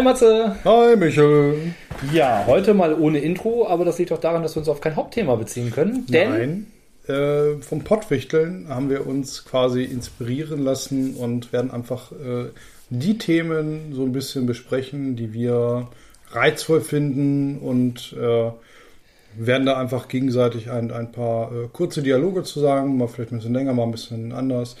Hi Matze! Hi Michel! Ja, heute mal ohne Intro, aber das liegt auch daran, dass wir uns auf kein Hauptthema beziehen können. Denn Nein, äh, vom Pottwichteln haben wir uns quasi inspirieren lassen und werden einfach äh, die Themen so ein bisschen besprechen, die wir reizvoll finden und äh, werden da einfach gegenseitig ein, ein paar äh, kurze Dialoge zu sagen, mal vielleicht ein bisschen länger, mal ein bisschen anders.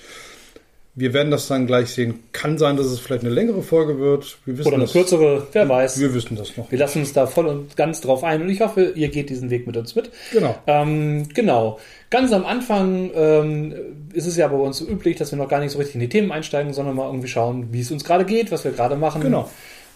Wir werden das dann gleich sehen. Kann sein, dass es vielleicht eine längere Folge wird. Wir wissen oder eine das, kürzere, wer weiß. Wir wissen das noch. Wir lassen uns da voll und ganz drauf ein und ich hoffe, ihr geht diesen Weg mit uns mit. Genau. Ähm, genau. Ganz am Anfang ähm, ist es ja bei uns so üblich, dass wir noch gar nicht so richtig in die Themen einsteigen, sondern mal irgendwie schauen, wie es uns gerade geht, was wir gerade machen. Genau.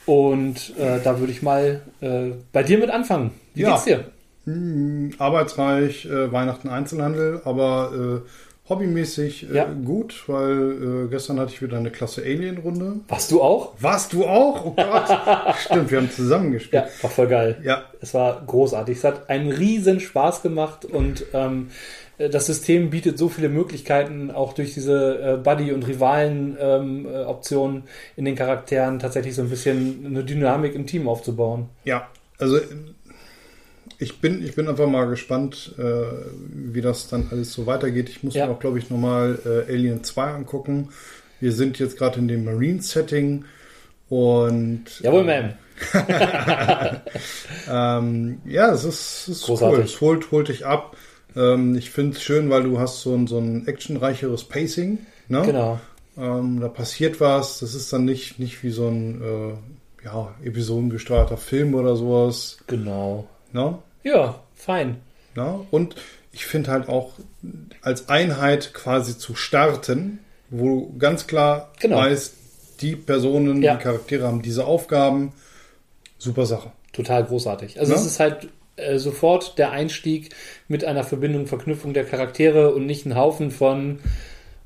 Und äh, da würde ich mal äh, bei dir mit anfangen. Wie Ja. geht's dir? Hm, Arbeitsreich, äh, Weihnachten Einzelhandel, aber äh, hobbymäßig äh, Ja. gut, weil äh, gestern hatte ich wieder eine klasse Alien-Runde. Warst du auch? Warst du auch? Oh Gott. Stimmt, wir haben zusammen gespielt. Ja, war voll geil. Ja. Es war großartig. Es hat einen riesen Spaß gemacht und ähm, das System bietet so viele Möglichkeiten, auch durch diese äh, Buddy- und Rivalen-Optionen in den Charakteren tatsächlich so ein bisschen eine Dynamik im Team aufzubauen. Ja, also äh, ich bin, ich bin einfach mal gespannt, äh, wie das dann alles so weitergeht. Ich muss Ja. mir auch, glaube ich, nochmal äh, Alien 2 angucken. Wir sind jetzt gerade in dem Marine-Setting und Jawohl, Ma'am. Ähm, ja, es ist, es ist Großartig. cool. Es holt, holt dich ab. Ähm, ich finde es schön, weil du hast so ein, so ein actionreicheres Pacing. Ne? Genau. Ähm, da passiert was. Das ist dann nicht, nicht wie so ein äh, ja, episodengesteuerter Film oder sowas. Genau. Ne? Ja, fein. Ne? Und ich finde halt auch als Einheit quasi zu starten, wo du ganz klar Genau. weißt, die Personen, Ja. die Charaktere haben diese Aufgaben. Super Sache. Total großartig. Also Ne? es ist halt äh, sofort der Einstieg mit einer Verbindung, Verknüpfung der Charaktere und nicht ein Haufen von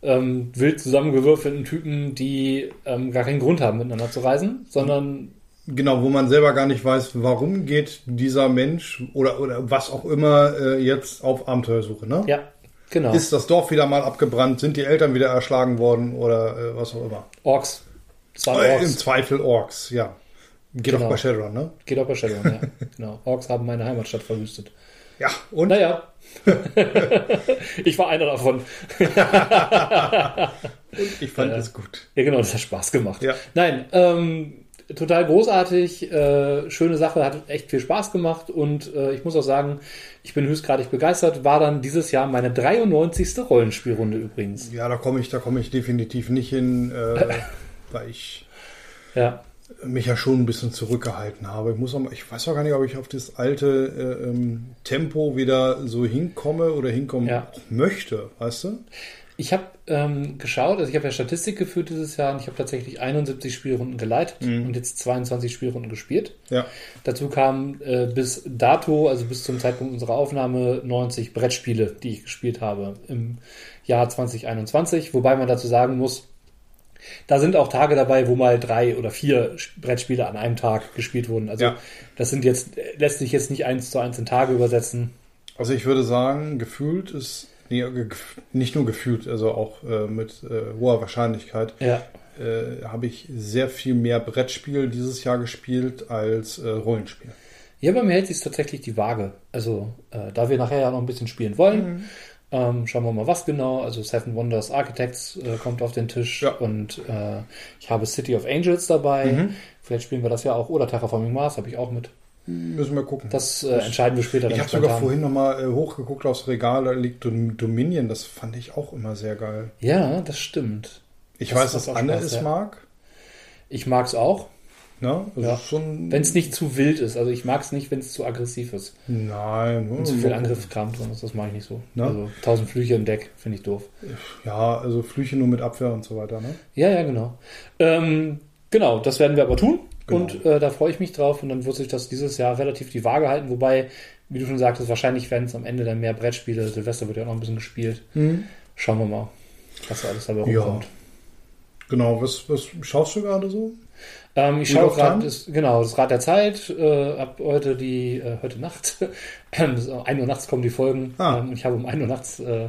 ähm, wild zusammengewürfelten Typen, die ähm, gar keinen Grund haben, miteinander zu reisen, sondern Genau, wo man selber gar nicht weiß, warum geht dieser Mensch oder, oder was auch immer äh, jetzt auf Abenteuersuche. Ne? ja, genau. Ist das Dorf wieder mal abgebrannt? Sind die Eltern wieder erschlagen worden oder äh, was auch immer? Orks. Waren Äh, Im Orks. Zweifel Orks, ja. Geht Genau. auch bei Shadowrun, ne? Geht auch bei Shadowrun, ja. genau. Orks haben meine Heimatstadt verwüstet. Ja, und? Naja. ich war einer davon. Ich fand Äh, es gut. Ja, genau, das hat Spaß gemacht. Ja. Nein, ähm, total großartig, äh, schöne Sache, hat echt viel Spaß gemacht und äh, ich muss auch sagen, ich bin höchstgradig begeistert. War dann dieses Jahr meine 93. Rollenspielrunde übrigens. Ja, da komme ich, da komme ich definitiv nicht hin, äh, weil ich Ja, mich ja schon ein bisschen zurückgehalten habe. Ich muss auch, ich weiß auch gar nicht, ob ich auf das alte äh, ähm, Tempo wieder so hinkomme oder hinkommen Ja. möchte, weißt du? Ich habe ähm, geschaut, also ich habe ja Statistik geführt dieses Jahr und ich habe tatsächlich 71 Spielrunden geleitet und jetzt 22 Spielrunden gespielt. Ja. Dazu kamen äh, bis dato, also bis zum Zeitpunkt unserer Aufnahme, 90 Brettspiele, die ich gespielt habe im Jahr 2021. Wobei man dazu sagen muss, da sind auch Tage dabei, wo mal drei oder vier Brettspiele an einem Tag gespielt wurden. Also Ja. das sind jetzt, lässt sich jetzt nicht eins zu eins in Tage übersetzen. Also ich würde sagen, gefühlt ist, nee, nicht nur gefühlt, also auch äh, mit äh, hoher Wahrscheinlichkeit, Ja, äh, habe ich sehr viel mehr Brettspiel dieses Jahr gespielt als äh, Rollenspiel. Ja, bei mir hält sich tatsächlich die Waage. Also, äh, da wir nachher ja noch ein bisschen spielen wollen, ähm, schauen wir mal, was genau. Also, Seven Wonders Architects äh, kommt auf den Tisch Ja. und ich habe City of Angels dabei. Vielleicht spielen wir das ja auch. Oder Terraforming Mars habe ich auch mit. Müssen wir gucken. Das äh, entscheiden wir später ich habe sogar spontan. vorhin nochmal äh, hochgeguckt aufs Regal, da liegt Dom- Dominion, das fand ich auch immer sehr geil. Ja, das stimmt. Ich Das weiß, dass Anne es ja. mag. Ich mag es auch, Ne? Also Ja. schon. wenn es nicht zu wild ist. Also, ich mag es nicht, wenn es zu aggressiv ist. Nein. Und zu viel Angriffskram drin ist, das mache ich nicht so. Ne? Also, tausend Flüche im Deck finde ich doof. Ja, also Flüche nur mit Abwehr und so weiter. Ne? Ja, ja, genau. Ähm, genau, das werden wir aber tun. Genau. Und äh, da freue ich mich drauf. Und dann wird sich das dieses Jahr relativ die Waage halten. Wobei, wie du schon sagtest, wahrscheinlich werden es am Ende dann mehr Brettspiele. Silvester wird ja auch noch ein bisschen gespielt. Schauen wir mal, was da alles dabei Ja. rumkommt. Genau, was, was schaust du gerade so? Ähm, ich schaue gerade, genau, das Rad der Zeit. Äh, ab heute die, äh, heute Nacht, bis 1 Uhr nachts kommen die Folgen. Ah. Ähm, ich habe um 1 Uhr nachts äh,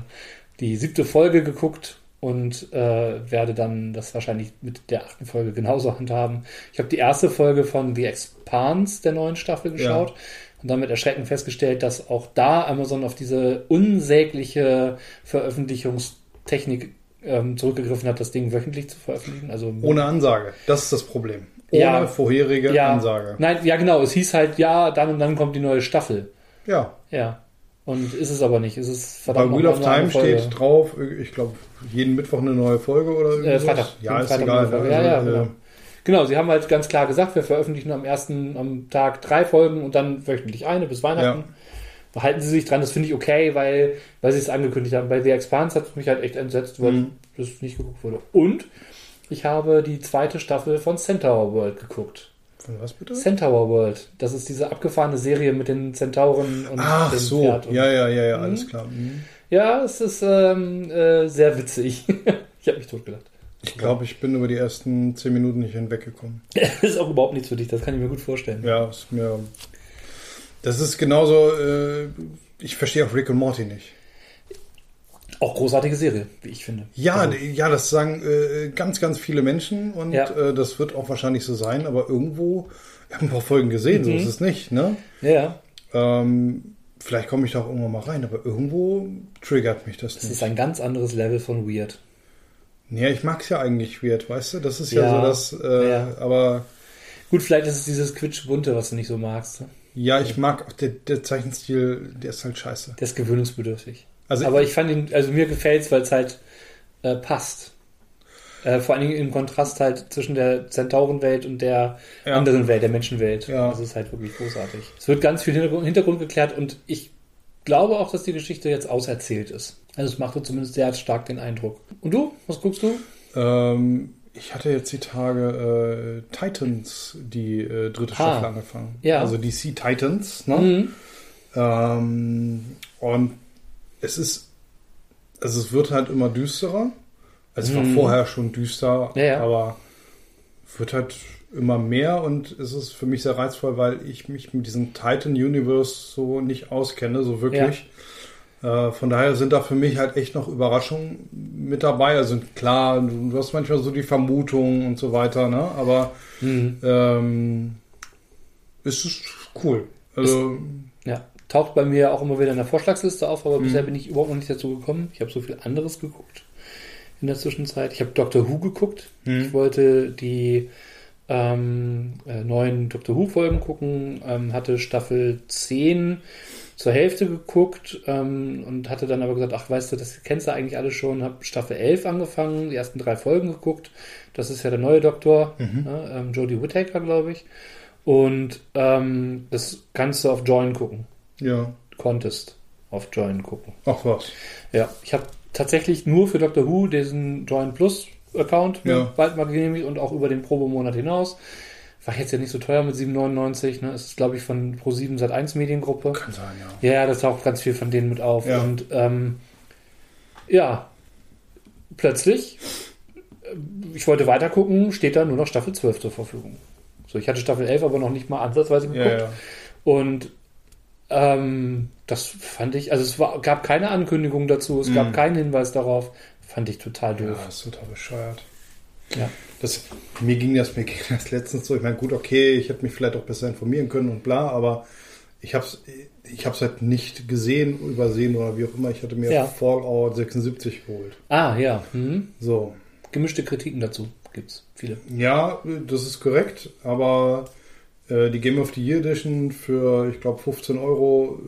die siebte Folge geguckt. Und äh, werde dann das wahrscheinlich mit der achten Folge genauso handhaben. Ich habe die erste Folge von The Expanse der neuen Staffel geschaut. Ja. Und damit erschreckend festgestellt, dass auch da Amazon auf diese unsägliche Veröffentlichungstechnik ähm, zurückgegriffen hat, das Ding wöchentlich zu veröffentlichen. Also Ohne Ansage. Das ist das Problem. Ohne Ja. vorherige ja, Ansage. Nein, ja genau. Es hieß halt, ja, dann und dann kommt die neue Staffel. Ja. Ja. Und ist es aber nicht. Es ist Bei verdammt Wheel of Time Folge. steht drauf, ich glaube, jeden Mittwoch eine neue Folge oder Äh, irgendwas. Freitag. Ja, ist Freitag egal. ne? Ja, ja, Also, genau. äh, Genau, sie haben halt ganz klar gesagt, wir veröffentlichen am ersten am Tag drei Folgen und dann wöchentlich eine bis Weihnachten. Behalten sie sich dran, das finde ich okay, weil, weil sie es angekündigt haben. Bei The Expanse hat es mich halt echt entsetzt, weil Mhm. das nicht geguckt wurde. Und ich habe die zweite Staffel von Centaur World geguckt. Von was bitte? Centaur World, das ist diese abgefahrene Serie mit den Zentauren und Ach dem so, Pferd. Und, ja, ja, ja, ja, Mhm. alles klar. Mhm. Ja, es ist ähm, äh, sehr witzig. ich habe mich totgelacht. Ich glaube, ich bin über die ersten zehn Minuten nicht hinweggekommen. Das ist auch überhaupt nichts für dich, das kann ich mir gut vorstellen. Ja, ist mir. Das ist genauso. Äh, ich verstehe auch Rick und Morty nicht. Auch großartige Serie, wie ich finde. Ja, Also, ja, das sagen äh, ganz, ganz viele Menschen und Ja. äh, das wird auch wahrscheinlich so sein, aber irgendwo, ich habe ein paar Folgen gesehen, so Mhm. ist es nicht, ne? ja. Ähm, vielleicht komme ich da auch irgendwann mal rein, aber irgendwo triggert mich das Es nicht. ist ein ganz anderes Level von Weird. Ja, ich mag's ja eigentlich weird, weißt du? Das ist ja, Ja, so das, äh, ja. aber Gut, vielleicht ist es dieses Quitschbunte, was du nicht so magst. ne? ja, ich mag auch der, der Zeichenstil, der ist halt scheiße. Der ist gewöhnungsbedürftig. Also Aber ich fand ihn, also mir gefällt es, weil es halt äh, passt. Äh, vor allen Dingen im Kontrast halt zwischen der Zentaurenwelt und der Ja. anderen Welt, der Menschenwelt. Ja. Das ist halt wirklich großartig. Es wird ganz viel Hintergrund, Hintergrund geklärt und ich glaube auch, dass die Geschichte jetzt auserzählt ist. Also es machte zumindest sehr stark den Eindruck. Und du? Was guckst du? Ähm, ich hatte jetzt die Tage äh, Titans, die äh, dritte Ah. Staffel angefangen. Ja. Also DC Titans, ne? Mhm. Ähm, und es ist, also es wird halt immer düsterer. Also es war Mhm. vorher schon düster, Ja, ja. aber wird halt immer mehr und es ist für mich sehr reizvoll, weil ich mich mit diesem Titan Universe so nicht auskenne, so wirklich. Äh, von daher sind da für mich halt echt noch Überraschungen mit dabei. Also klar, du, hast manchmal so die Vermutungen und so weiter, ne? Aber Mhm. ähm, es ist cool. Also Ja, taucht bei mir auch immer wieder in der Vorschlagsliste auf, aber Mhm. bisher bin ich überhaupt noch nicht dazu gekommen. Ich habe so viel anderes geguckt in der Zwischenzeit. Ich habe Doctor Who geguckt. Mhm. Ich wollte die ähm, äh, neuen Doctor Who-Folgen gucken, ähm, hatte Staffel 10 zur Hälfte geguckt ähm, und hatte dann aber gesagt, ach weißt du, das kennst du eigentlich alle schon, habe Staffel 11 angefangen, die ersten drei Folgen geguckt. Das ist ja der neue Doktor, Mhm. ne, ähm, Jodie Whittaker, glaube ich. Und ähm, das kannst du auf Join gucken. Ja, Konntest auf Join gucken. ach was. Ja, ich habe tatsächlich nur für Doctor Who diesen Join Plus Account Ja. bald mal genehmigt und auch über den Probemonat hinaus. War jetzt ja nicht so teuer mit 7,99. Ne? Das ist, glaube ich, von Pro7 seit 1 Mediengruppe. Kann sein, ja. Ja, das taucht ganz viel von denen mit auf. Ja. Und ähm, ja, plötzlich, äh, ich wollte weiter gucken, steht da nur noch Staffel 12 zur Verfügung. So, ich hatte Staffel 11 aber noch nicht mal ansatzweise geguckt. Ja, ja. Und ähm, das fand ich, also es war, gab keine Ankündigung dazu, es Mhm. gab keinen Hinweis darauf. Fand ich total Ja, doof. das ist total bescheuert. Ja. Das, mir ging das, mir ging das letztens so. Ich meine, gut, okay, ich hätte mich vielleicht auch besser informieren können und bla, aber ich habe es ich hab's halt nicht gesehen, übersehen oder wie auch immer. Ich hatte mir Ja. Fallout 76 geholt. Ah, ja. Mhm. So. Gemischte Kritiken dazu gibt's viele. Ja, das ist korrekt, aber äh, die Game of the Year Edition für, ich glaube, 15 Euro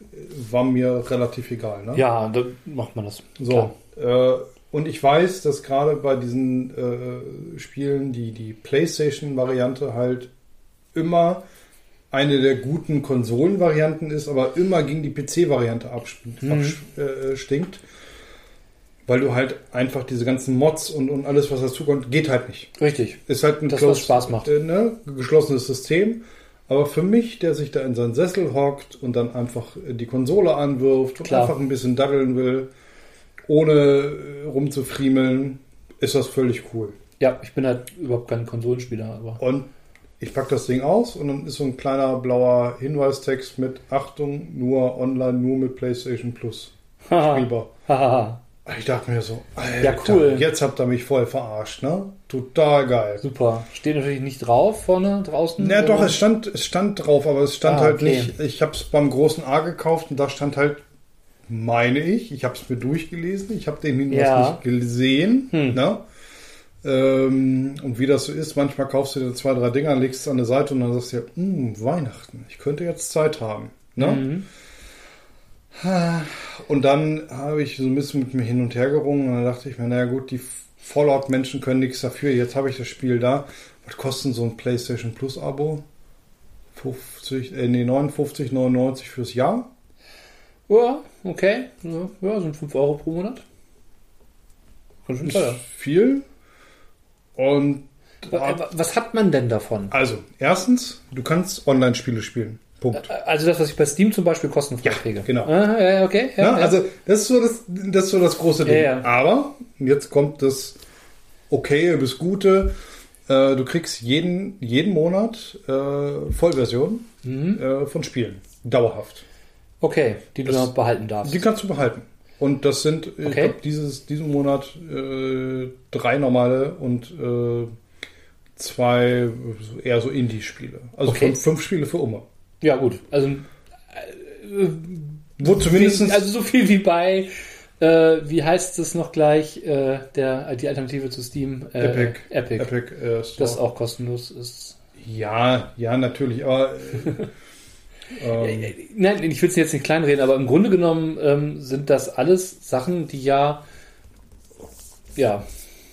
äh, war mir relativ egal. Ne? Ja, da macht man das. So. Äh, und ich weiß, dass gerade bei diesen äh, Spielen die, die PlayStation-Variante halt immer eine der guten Konsolen-Varianten ist, aber immer gegen die PC-Variante abstinkt. Mhm. Äh, stinkt, weil du halt einfach diese ganzen Mods und, und alles, was dazu kommt, geht halt nicht. Richtig. Ist halt ein Das, closed- was Spaß macht. Äh, ne, geschlossenes System. Aber für mich, der sich da in seinen Sessel hockt und dann einfach äh, die Konsole anwirft und Klar. einfach ein bisschen daddeln will, ohne äh, rumzufriemeln, ist das völlig cool. Ja, ich bin halt überhaupt kein Konsolenspieler, aber. Und ich packe das Ding aus und dann ist so ein kleiner blauer Hinweistext mit Achtung, nur online, nur mit PlayStation Plus. Haha. Spielbar. Ich dachte mir so, Alter, Ja, cool. jetzt habt ihr mich voll verarscht, ne? Total geil. Super. Steht natürlich nicht drauf vorne draußen. Ja, doch, es stand, es stand drauf, aber es stand Ah, halt okay. nicht. Ich habe es beim großen A gekauft und da stand halt, meine ich, ich habe es mir durchgelesen, ich habe den Hinweis Ja. nicht gesehen. Hm. Ne? Ähm, und wie das so ist, manchmal kaufst du dir zwei, drei Dinger, legst es an der Seite und dann sagst du dir, "Hm, Weihnachten, ich könnte jetzt Zeit haben. Ne? Mhm. Und dann habe ich so ein bisschen mit mir hin und her gerungen und dann dachte ich mir, naja gut, die Fallout-Menschen können nichts dafür. Jetzt habe ich das Spiel da. Was kostet so ein PlayStation Plus-Abo? 50, äh, nee, 59,99 fürs Jahr? Ja, okay. Ja, sind 5 Euro pro Monat. Ganz schön teuer. viel. Und Wa- Was hat man denn davon? also, erstens, du kannst Online-Spiele spielen. Punkt. Also das, was ich bei Steam zum Beispiel kostenfrei Ja, kriege. genau. Ah, ja, okay. Ja, Ja, ja. Also, das ist so das, das, ist so das große Ding. Ja. Aber jetzt kommt das Okay bis Gute. Äh, du kriegst jeden, jeden Monat äh, Vollversion Mhm. äh, von Spielen. Dauerhaft. Okay, die du Das- behalten darfst. Die kannst du behalten. Und das sind, ich Okay. glaube, dieses, diesen Monat äh, drei normale und äh, zwei eher so Indie-Spiele. Also Okay. fünf, fünf Spiele für Oma. Ja, gut. Also, Wo zumindest. also so viel wie bei, äh, wie heißt es noch gleich, äh, der, die Alternative zu Steam? Äh, Epic. Epic. Epic äh, Store. Das auch kostenlos ist. Ja, ja, natürlich, aber. Äh, ähm, Nein, ich will es jetzt nicht kleinreden, aber im Grunde genommen ähm, sind das alles Sachen, die ja, ja,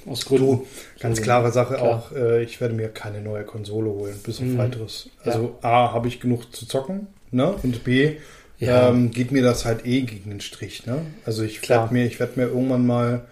aus Gründen. du, ganz klare Sache Klar. auch, äh, ich werde mir keine neue Konsole holen, bis auf Mhm. weiteres. Also A, habe ich genug zu zocken, ne? Und B, Ja. ähm, geht mir das halt eh gegen den Strich, ne? Also ich werde mir, ich werde mir irgendwann mal,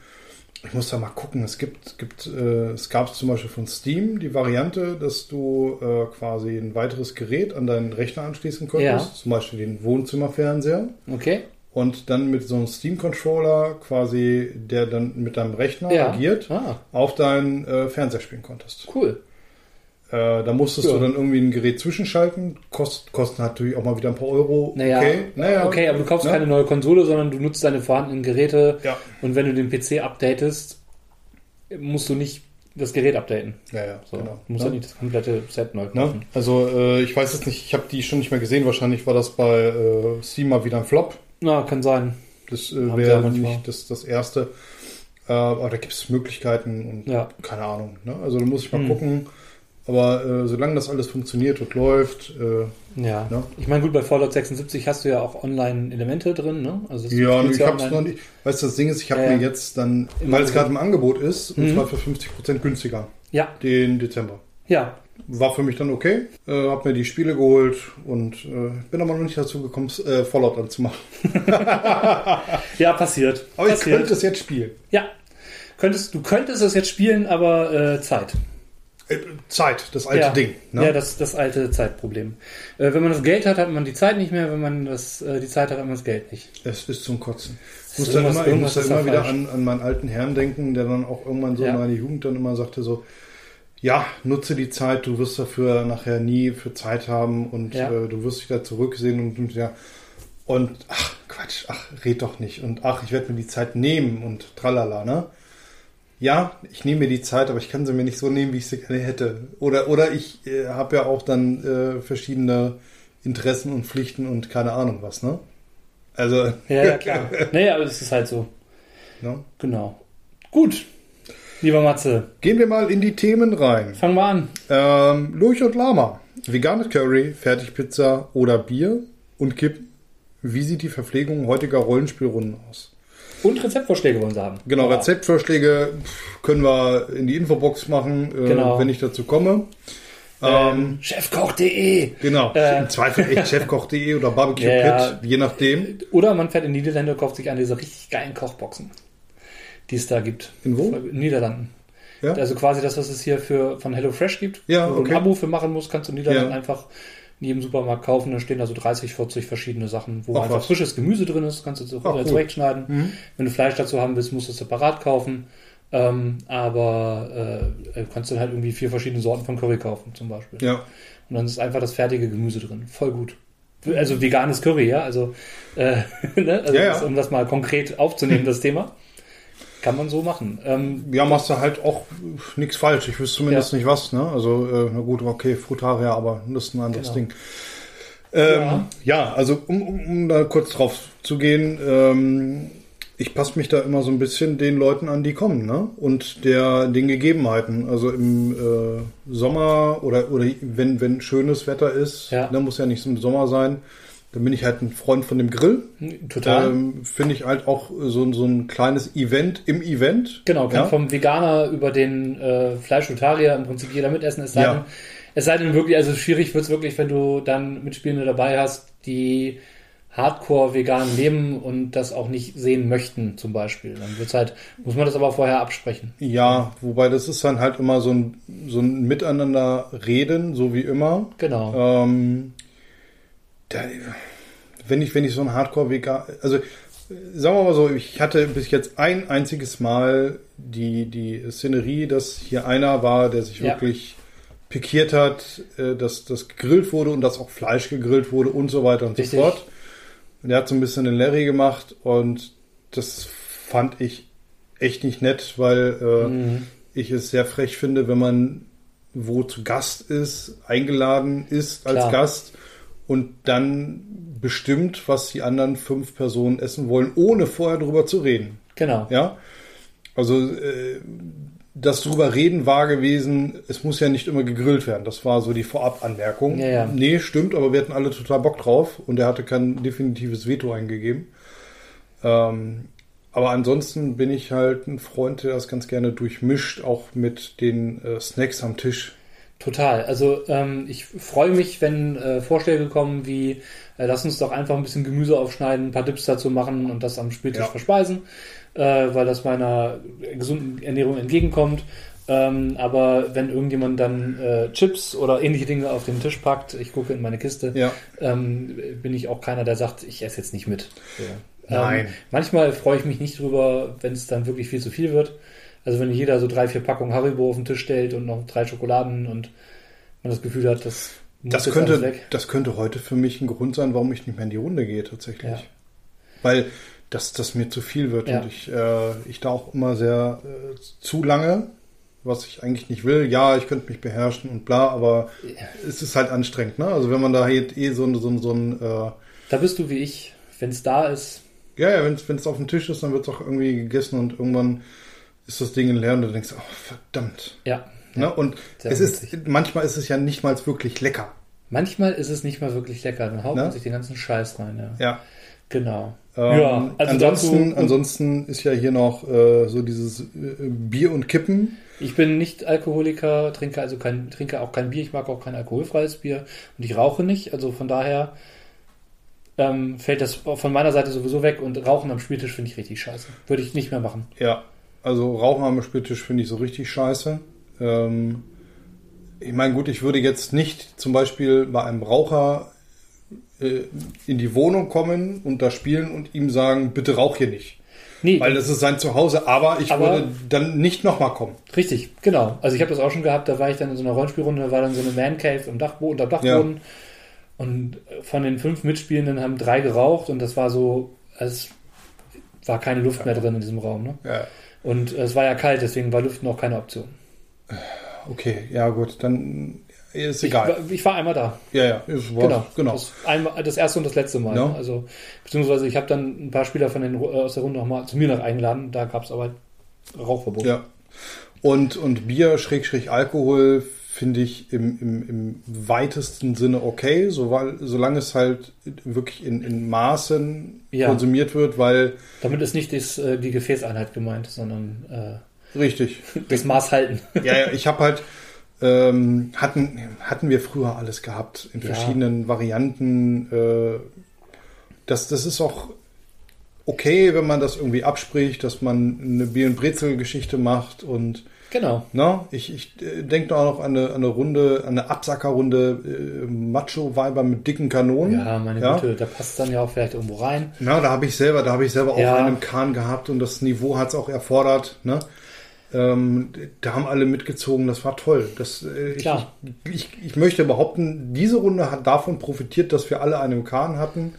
ich muss da mal gucken, es gibt, gibt, äh, es gab zum Beispiel von Steam die Variante, dass du äh, quasi ein weiteres Gerät an deinen Rechner anschließen konntest, Ja. zum Beispiel den Wohnzimmerfernseher. Okay. Und dann mit so einem Steam-Controller quasi, der dann mit deinem Rechner Ja. agiert, Ah, auf deinen äh, Fernseher spielen konntest. cool. Äh, da musstest Ja. du dann irgendwie ein Gerät zwischenschalten, kost, kosten natürlich auch mal wieder ein paar Euro. Naja, okay, naja, okay, aber du kaufst ne? keine neue Konsole, sondern du nutzt deine vorhandenen Geräte Ja, und wenn du den PC updatest, musst du nicht das Gerät updaten. ja, ja, So, genau. Du musst ne? ja nicht das komplette Set neu Ne? kaufen. Also äh, ich weiß jetzt nicht, ich habe die schon nicht mehr gesehen. Wahrscheinlich war das bei äh, Steam mal wieder ein Flop. Na, kann sein. Das äh, wäre nicht das, das erste. Äh, aber da gibt es Möglichkeiten und Ja. keine Ahnung. Ne? Also da muss ich mal Hm. gucken. Aber äh, solange das alles funktioniert und läuft, äh, Ja. Ne? Ich meine, gut, bei Fallout 76 hast du ja auch Online-Elemente drin, ne? Also Ja, ich ja hab's online. noch nicht. Weißt du, das Ding ist, ich habe Ja, mir jetzt dann, weil es gerade im Angebot ist, und Mhm. zwar für 50% günstiger, Ja, den Dezember. ja. War für mich dann okay. Äh, hab mir die Spiele geholt und äh, bin aber noch nicht dazu gekommen, äh, Fallout anzumachen. Ja, passiert. Aber ich passiert. könnte es jetzt spielen. Ja. Könntest, du könntest es jetzt spielen, aber äh, Zeit. Äh, Zeit, das alte ja. Ding. Ne? Ja, das, das alte Zeitproblem. Äh, wenn man das Geld hat, hat man die Zeit nicht mehr. Wenn man das, äh, die Zeit hat, hat man das Geld nicht. es ist zum Kotzen. Ich muss da irgendwas- immer, ich muss irgendwas da ist da immer wieder an, an meinen alten Herrn denken, der dann auch irgendwann so Ja. in meiner Jugend dann immer sagte so, ja, nutze die Zeit, du wirst dafür nachher nie für Zeit haben und Ja. äh, du wirst dich da zurücksehen und, und ja. Und ach, Quatsch, ach, red doch nicht. Und ach, ich werde mir die Zeit nehmen und tralala, ne? Ja, ich nehme mir die Zeit, aber ich kann sie mir nicht so nehmen, wie ich sie gerne hätte. Oder, oder ich äh, habe ja auch dann äh, verschiedene Interessen und Pflichten und keine Ahnung was, ne? Also, Ja, ja klar. naja, aber das ist halt so. ne? Genau. Gut. Lieber Matze, Gehen wir mal in die Themen rein. fangen wir an. Ähm, Lurch und Lama. Veganes Curry, Fertigpizza oder Bier und Kippen. Wie sieht die Verpflegung heutiger Rollenspielrunden aus? Und Rezeptvorschläge wollen sie haben. Genau, Ja. Rezeptvorschläge können wir in die Infobox machen, äh, Genau. wenn ich dazu komme. Ähm, Ähm, Chefkoch.de. genau, äh, im Zweifel echt chefkoch.de oder Barbecue ja. Pit, je nachdem. Oder man fährt in Niederlande und kauft sich eine dieser richtig geilen Kochboxen, die es da gibt. In wo? In Niederlanden. Ja? Also quasi das, was es hier für von HelloFresh gibt, Ja, wo du okay. ein Abo für machen musst, kannst du in Niederlanden Ja. einfach in jedem Supermarkt kaufen. Da stehen also 30, 40 verschiedene Sachen, wo Ach, einfach was. frisches Gemüse drin ist, kannst du so Ach, äh, zurechtschneiden. Mhm. Wenn du Fleisch dazu haben willst, musst du es separat kaufen. Ähm, aber äh, kannst dann halt irgendwie vier verschiedene Sorten von Curry kaufen, zum Beispiel. Ja, Und dann ist einfach das fertige Gemüse drin. Voll gut. Also veganes Curry, ja. Also, äh, ne? also Ja, ja. Um das mal konkret aufzunehmen, das Thema. Kann man so machen. Ähm, Ja, machst du halt auch nichts falsch. Ich wüsste zumindest Ja. nicht was, ne? Also, äh, na gut, okay, Frutaria, aber das ist ein anderes Genau. Ding. Ähm, Ja. ja. also um, um, um da kurz drauf zu gehen, ähm, ich passe mich da immer so ein bisschen den Leuten an, die kommen, ne? Und der den Gegebenheiten. Also im äh, Sommer oder oder wenn wenn schönes Wetter ist, Ja. ne, muss ja nicht im Sommer sein. Dann bin ich halt ein Freund von dem Grill. total. Ähm, Finde ich halt auch so, so ein kleines Event im Event. Genau, kann ja? vom Veganer über den äh, Fleischutarier im Prinzip jeder mitessen. Es sei, Ja. denn, es sei denn wirklich, also schwierig wird es wirklich, wenn du dann Mitspielende dabei hast, die hardcore vegan leben und das auch nicht sehen möchten, zum Beispiel. Dann wird's halt, muss man das aber vorher absprechen. Ja, wobei das ist dann halt immer so ein, so ein Miteinander reden, so wie immer. Genau. Ähm, da, wenn ich, wenn ich so ein Hardcore-Vegan, also sagen wir mal so, ich hatte bis jetzt ein einziges Mal die, die Szenerie, dass hier einer war, der sich Ja. wirklich pikiert hat, äh, dass das gegrillt wurde und dass auch Fleisch gegrillt wurde und so weiter und Richtig. so fort. Und der hat so ein bisschen den Larry gemacht und das fand ich echt nicht nett, weil äh, Mhm. ich es sehr frech finde, wenn man wo zu Gast ist, eingeladen ist als Klar. Gast und dann bestimmt, was die anderen fünf Personen essen wollen, ohne vorher drüber zu reden. Genau. Ja, also äh, das drüber reden war gewesen, es muss ja nicht immer gegrillt werden. Das war so die Vorabanmerkung. Ja, ja. Nee, stimmt, aber wir hatten alle total Bock drauf und er hatte kein definitives Veto eingegeben. Ähm, aber ansonsten bin ich halt ein Freund, der das ganz gerne durchmischt, auch mit den äh, Snacks am Tisch. Total. Also ähm, ich freue mich, wenn äh, Vorschläge kommen wie, äh, lass uns doch einfach ein bisschen Gemüse aufschneiden, ein paar Dips dazu machen und das am Spieltisch Ja. verspeisen, äh, weil das meiner gesunden Ernährung entgegenkommt. Ähm, aber wenn irgendjemand dann äh, Chips oder ähnliche Dinge auf den Tisch packt, ich gucke in meine Kiste, Ja. ähm, bin ich auch keiner, der sagt, ich esse jetzt nicht mit. So. Nein. Ähm, manchmal freue ich mich nicht drüber, wenn es dann wirklich viel zu viel wird. Also wenn jeder so drei, vier Packungen Haribo auf den Tisch stellt und noch drei Schokoladen und man das Gefühl hat, das Das könnte, weg. das könnte heute für mich ein Grund sein, warum ich nicht mehr in die Runde gehe tatsächlich. Ja. Weil das, das mir zu viel wird Ja. und ich, äh, ich da auch immer sehr äh, zu lange, was ich eigentlich nicht will. Ja, ich könnte mich beherrschen und bla, aber es ist halt anstrengend. Ne? Also wenn man da jetzt eh so, ein- so, ein- so ein, äh, Da bist du wie ich. Wenn es da ist, ja, ja, wenn es auf dem Tisch ist, dann wird es auch irgendwie gegessen und irgendwann ist das Ding leer und du denkst, oh verdammt. ja. Ne? Und Sehr es ist, manchmal ist es ja nicht mal wirklich lecker. Manchmal ist es nicht mal wirklich lecker. Dann haut man Ne? sich den ganzen Scheiß rein. Ja. Ja. Genau. Ähm, ja, also ansonsten, dazu, ansonsten ist ja hier noch äh, so dieses äh, Bier und Kippen. Ich bin nicht Alkoholiker, trinke also kein, trinke auch kein Bier, ich mag auch kein alkoholfreies Bier und ich rauche nicht. Also von daher ähm, fällt das von meiner Seite sowieso weg und Rauchen am Spieltisch finde ich richtig scheiße. Würde ich nicht mehr machen. Ja, also Rauchen am Spieltisch finde ich so richtig scheiße. Ähm, ich meine, gut, ich würde jetzt nicht zum Beispiel bei einem Raucher äh, in die Wohnung kommen und da spielen und ihm sagen, bitte rauch hier nicht. Nee, Weil das ist sein Zuhause, aber ich Aber- würde dann nicht nochmal kommen. richtig, genau. Also ich habe das auch schon gehabt, da war ich dann in so einer Rollenspielrunde, da war dann so eine Man Cave im Dachboden, unter Dachboden. Und von den fünf Mitspielenden haben drei geraucht und das war so, es war keine Luft mehr drin in diesem Raum. Ne? Ja. Und es war ja kalt, deswegen war Lüften auch keine Option. Okay, ja gut, dann ist Ich, egal. war- ich war einmal da. ja, ja, ist war, Genau. genau. Das, einmal, das erste und das letzte Mal. Ne? Also, beziehungsweise ich habe dann ein paar Spieler von den, äh, aus der Runde nochmal zu mir noch eingeladen. Da gab es aber Rauchverbot. Ja. Und, und Bier, Schrägstrich Alkohol, finde ich im, im, im weitesten Sinne okay, so, weil, solange es halt wirklich in, in Maßen Ja. konsumiert wird, weil Damit ist nicht das, äh, die Gefäßeinheit gemeint, sondern richtig. äh, das Maß halten. ja, ja, ich habe halt ähm, hatten hatten wir früher alles gehabt in Ja. verschiedenen Varianten. Äh, das das ist auch okay, wenn man das irgendwie abspricht, dass man eine Bier und Brezel Geschichte macht und genau. Na, ich, ich äh, denke auch noch an eine, an eine Runde, an eine Absackerrunde äh, Macho-Weiber mit dicken Kanonen. Ja, meine Ja. Güte, da passt dann ja auch vielleicht irgendwo rein. Na, da habe ich selber, da habe ich selber auch Ja. einen im Kahn gehabt und das Niveau hat es auch erfordert. Ne? Ähm, da haben alle mitgezogen, das war toll. Das, äh, ich, Klar. Ich, ich, möchte behaupten, diese Runde hat davon profitiert, dass wir alle einen Kahn hatten.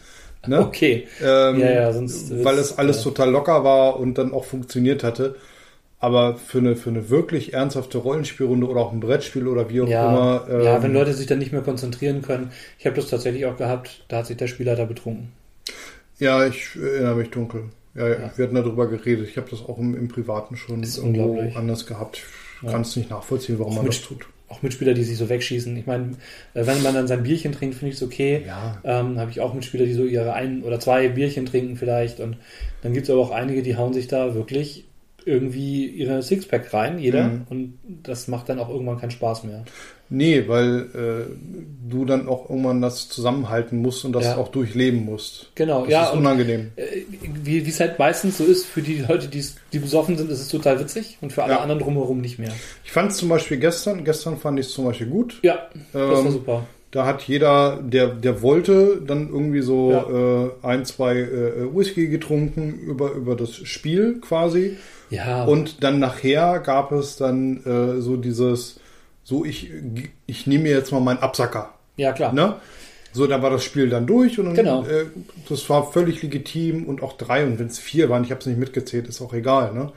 Ne? Okay. Ähm, Ja, ja, sonst weil es alles ja. total locker war und dann auch funktioniert hatte. Aber für eine, für eine wirklich ernsthafte Rollenspielrunde oder auch ein Brettspiel oder wie auch Ja, immer. ähm, ja, wenn Leute sich dann nicht mehr konzentrieren können. Ich habe das tatsächlich auch gehabt, da hat sich der Spielleiter betrunken. Ja, ich erinnere mich dunkel. Ja, ja. Wir hatten darüber geredet. Ich habe das auch im, im Privaten schon Ist irgendwo anders gehabt. Ich kann es nicht nachvollziehen, warum Auch man mit- das tut. Auch Mitspieler, die sich so wegschießen. Ich meine, äh, wenn man dann sein Bierchen trinkt, finde ich es okay. Ja. Ähm, habe ich auch Mitspieler, die so ihre ein oder zwei Bierchen trinken vielleicht. Und dann gibt es aber auch einige, die hauen sich da wirklich irgendwie ihre Sixpack rein, jeder. Mhm. Und das macht dann auch irgendwann keinen Spaß mehr. Nee, weil äh, du dann auch irgendwann das zusammenhalten musst und das Ja. auch durchleben musst. Genau, Das ja. ist und unangenehm. äh, wie es halt meistens so ist, für die Leute, die besoffen sind, ist es total witzig und für alle Ja. anderen drumherum nicht mehr. Ich fand es zum Beispiel gestern, gestern fand ich es zum Beispiel gut. Ja, das war Ähm, super. Da hat jeder, der, der wollte, dann irgendwie so äh, ein, zwei äh, Whisky getrunken über, über das Spiel quasi. Ja, Und dann nachher gab es dann äh, so dieses, so ich, ich nehme mir jetzt mal meinen Absacker. ja klar. Ne? So, da war das Spiel dann durch und dann, Genau. äh, das war völlig legitim und auch drei und wenn es vier waren, ich habe es nicht mitgezählt, ist auch egal. Ne?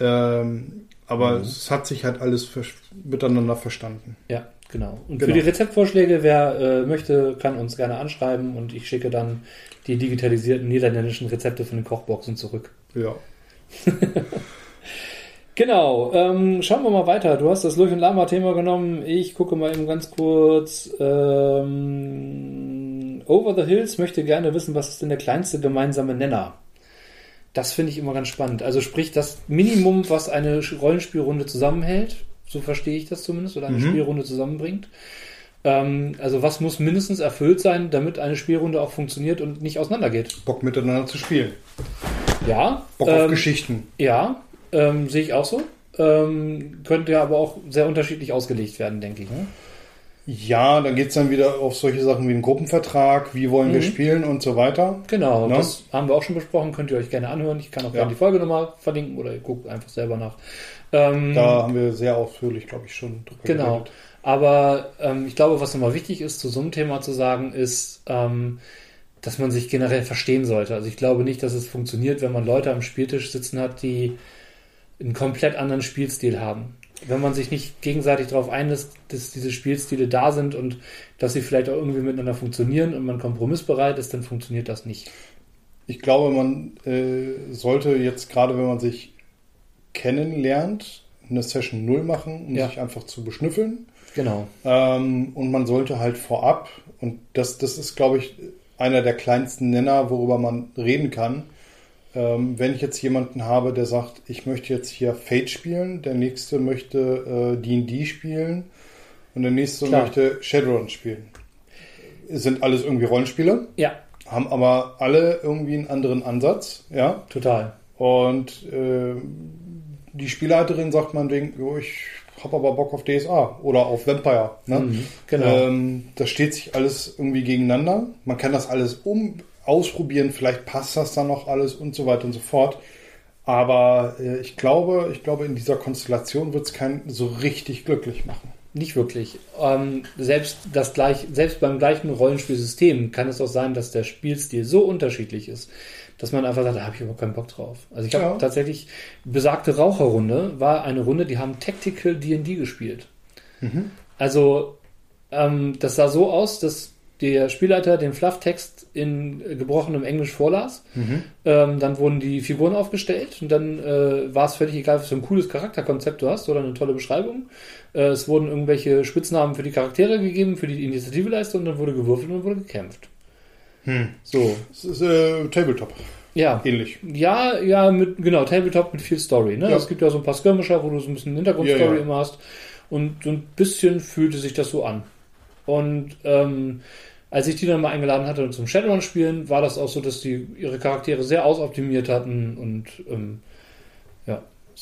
Ähm, aber Mhm. es hat sich halt alles miteinander verstanden. Ja, genau. Und Genau. für die Rezeptvorschläge, wer äh, möchte, kann uns gerne anschreiben und ich schicke dann die digitalisierten niederländischen Rezepte von den Kochboxen zurück. Ja. Genau, ähm, schauen wir mal weiter. Du hast das Lurch und Lama-Thema genommen. Ich gucke mal eben ganz kurz. Ähm, Over the Hills möchte gerne wissen, was ist denn der kleinste gemeinsame Nenner? Das finde ich immer ganz spannend. Also sprich, das Minimum, was eine Rollenspielrunde zusammenhält, so verstehe ich das zumindest, oder eine Mhm. Spielrunde zusammenbringt. Ähm, also was muss mindestens erfüllt sein, damit eine Spielrunde auch funktioniert und nicht auseinandergeht? Bock miteinander zu spielen. Ja. Bock auf ähm, Geschichten. Ja, ähm, sehe ich auch so. Ähm, könnte ja aber auch sehr unterschiedlich ausgelegt werden, denke ich. Ne? Ja, dann geht's dann wieder auf solche Sachen wie einen Gruppenvertrag, wie wollen wir Mhm. spielen und so weiter. Genau, Ne? das haben wir auch schon besprochen. Könnt ihr euch gerne anhören. Ich kann auch Ja. gerne die Folge nochmal verlinken oder ihr guckt einfach selber nach. Ähm, Da haben wir sehr ausführlich, glaube ich, schon drüber Genau. geredet. Aber ähm, ich glaube, was nochmal wichtig ist, zu so einem Thema zu sagen, ist, ähm, dass man sich generell verstehen sollte. Also ich glaube nicht, dass es funktioniert, wenn man Leute am Spieltisch sitzen hat, die einen komplett anderen Spielstil haben. Wenn man sich nicht gegenseitig darauf einlässt, dass diese Spielstile da sind und dass sie vielleicht auch irgendwie miteinander funktionieren und man kompromissbereit ist, dann funktioniert das nicht. Ich glaube, man äh, sollte jetzt gerade, wenn man sich kennenlernt, eine Session 0 machen, um Ja. sich einfach zu beschnüffeln. Genau. Ähm, und man sollte halt vorab, und das, das ist, glaube ich, einer der kleinsten Nenner, worüber man reden kann. Ähm, wenn ich jetzt jemanden habe, der sagt, ich möchte jetzt hier Fate spielen, der nächste möchte äh, D&D spielen und der nächste Klar. möchte Shadowrun spielen. Es sind alles irgendwie Rollenspiele, Ja, haben aber alle irgendwie einen anderen Ansatz, ja. total. Und äh, die Spielleiterin sagt man wegen, jo, ich habe aber Bock auf DSA oder auf Vampire. Ne? Mhm, genau. Ähm, das steht sich alles irgendwie gegeneinander. Man kann das alles um ausprobieren, vielleicht passt das dann noch alles und so weiter und so fort. Aber äh, ich glaube, ich glaube, in dieser Konstellation wird es keinen so richtig glücklich machen. Nicht wirklich. Ähm, selbst, das gleich, selbst beim gleichen Rollenspielsystem kann es auch sein, dass der Spielstil so unterschiedlich ist, dass man einfach sagt, da habe ich überhaupt keinen Bock drauf. Also ich habe Ja. tatsächlich, besagte Raucherrunde war eine Runde, die haben Tactical D&D gespielt. Also ähm, das sah so aus, dass der Spielleiter den Flufftext in gebrochenem Englisch vorlas. Ähm, dann wurden die Figuren aufgestellt und dann äh, war es völlig egal, was für ein cooles Charakterkonzept du hast oder eine tolle Beschreibung. Äh, es wurden irgendwelche Spitznamen für die Charaktere gegeben, für die Initiativeleiste und dann wurde gewürfelt und dann wurde gekämpft. So, Es ist äh, Tabletop, ja. ähnlich. Ja, ja, mit, genau, Tabletop mit viel Story. Ne? Ja. Es gibt ja so ein paar Skirmisher, wo du so ein bisschen Hintergrundstory Ja, ja. immer hast. Und so ein bisschen fühlte sich das so an. Und ähm, als ich die dann mal eingeladen hatte zum Shadowrun spielen, war das auch so, dass die ihre Charaktere sehr ausoptimiert hatten und ähm,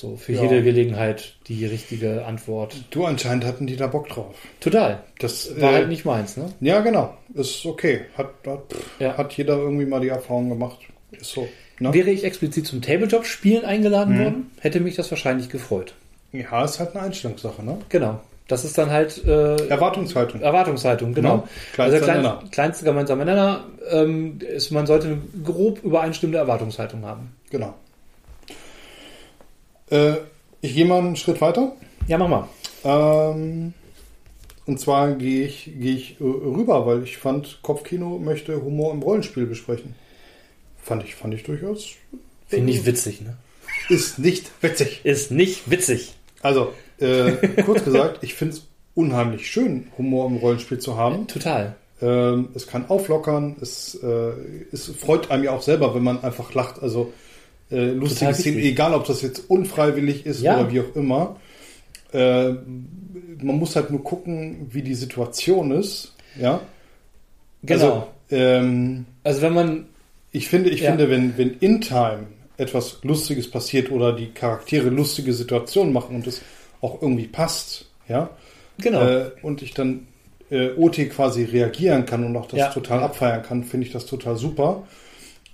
so für Ja. jede Gelegenheit die richtige Antwort. Du anscheinend hatten die da Bock drauf. Total. Das War äh, halt nicht meins, ne? Ja, genau. Ist okay. Hat, hat, Ja. hat jeder irgendwie mal die Erfahrung gemacht. Ist so. Ne? Wäre ich explizit zum Tabletop-Spielen eingeladen Mhm. worden, hätte mich das wahrscheinlich gefreut. Ja, ist halt eine Einstellungssache, ne? Genau. Das ist dann halt äh, Erwartungshaltung. Erwartungshaltung, genau. Ja, kleinster also klein, Nenner. kleinste gemeinsame Nenner ähm, ist, man sollte eine grob übereinstimmende Erwartungshaltung haben. Genau. Äh, ich gehe mal einen Schritt weiter. Ja, mach mal. Ähm, und zwar gehe ich, gehe ich äh, rüber, weil ich fand, Kopfkino möchte Humor im Rollenspiel besprechen. Fand ich, fand ich durchaus. Finde ich witzig, ne? Ist nicht witzig. Ist nicht witzig. Also, äh, kurz gesagt, ich finde es unheimlich schön, Humor im Rollenspiel zu haben. Total. Ähm, es kann auflockern, es, äh, es freut einem ja auch selber, wenn man einfach lacht. Also äh, lustige Szenen, egal ob das jetzt unfreiwillig ist Ja. oder wie auch immer. Äh, man muss halt nur gucken, wie die Situation ist. Ja. Genau. Also, ähm, Also, wenn man, ich finde, ich Ja. finde, wenn, wenn in Time etwas Lustiges passiert oder die Charaktere lustige Situationen machen und es auch irgendwie passt, ja, genau. äh, und ich dann äh, OT quasi reagieren kann und auch das Ja. total abfeiern kann, finde ich das total super.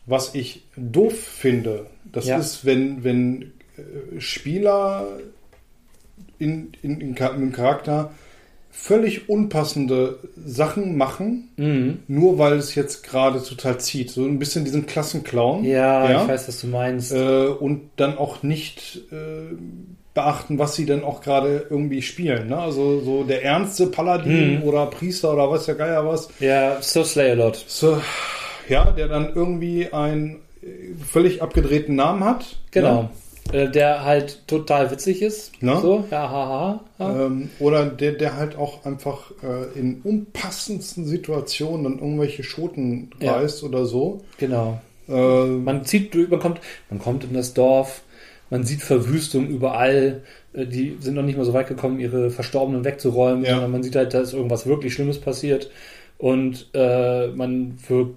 Was ich doof finde, das Ja. ist, wenn, wenn äh, Spieler in, in, in, im Charakter völlig unpassende Sachen machen, mhm. nur weil es jetzt gerade total zieht. So ein bisschen diesen Klassenclown. ja, ich weiß, was du meinst. Äh, und dann auch nicht äh, beachten, was sie denn auch gerade irgendwie spielen. Ne? Also so der ernste Paladin Mhm. oder Priester oder was der Geier was. ja, so slay a lot. So, ja, der dann irgendwie äh, völlig abgedrehten Namen hat. Genau. Äh, der halt total witzig ist. Na? So, ja, ha, ha, ha. Ne? Ähm, oder der, der halt auch einfach äh, in unpassendsten Situationen dann irgendwelche Schoten Ja. reißt oder so. Genau. Äh, Man zieht, durch- man kommt, man kommt in das Dorf, man sieht Verwüstung überall. Äh, Die sind noch nicht mal so weit gekommen, ihre Verstorbenen wegzuräumen, Ja. sondern man sieht halt, dass irgendwas wirklich Schlimmes passiert und äh, man, für,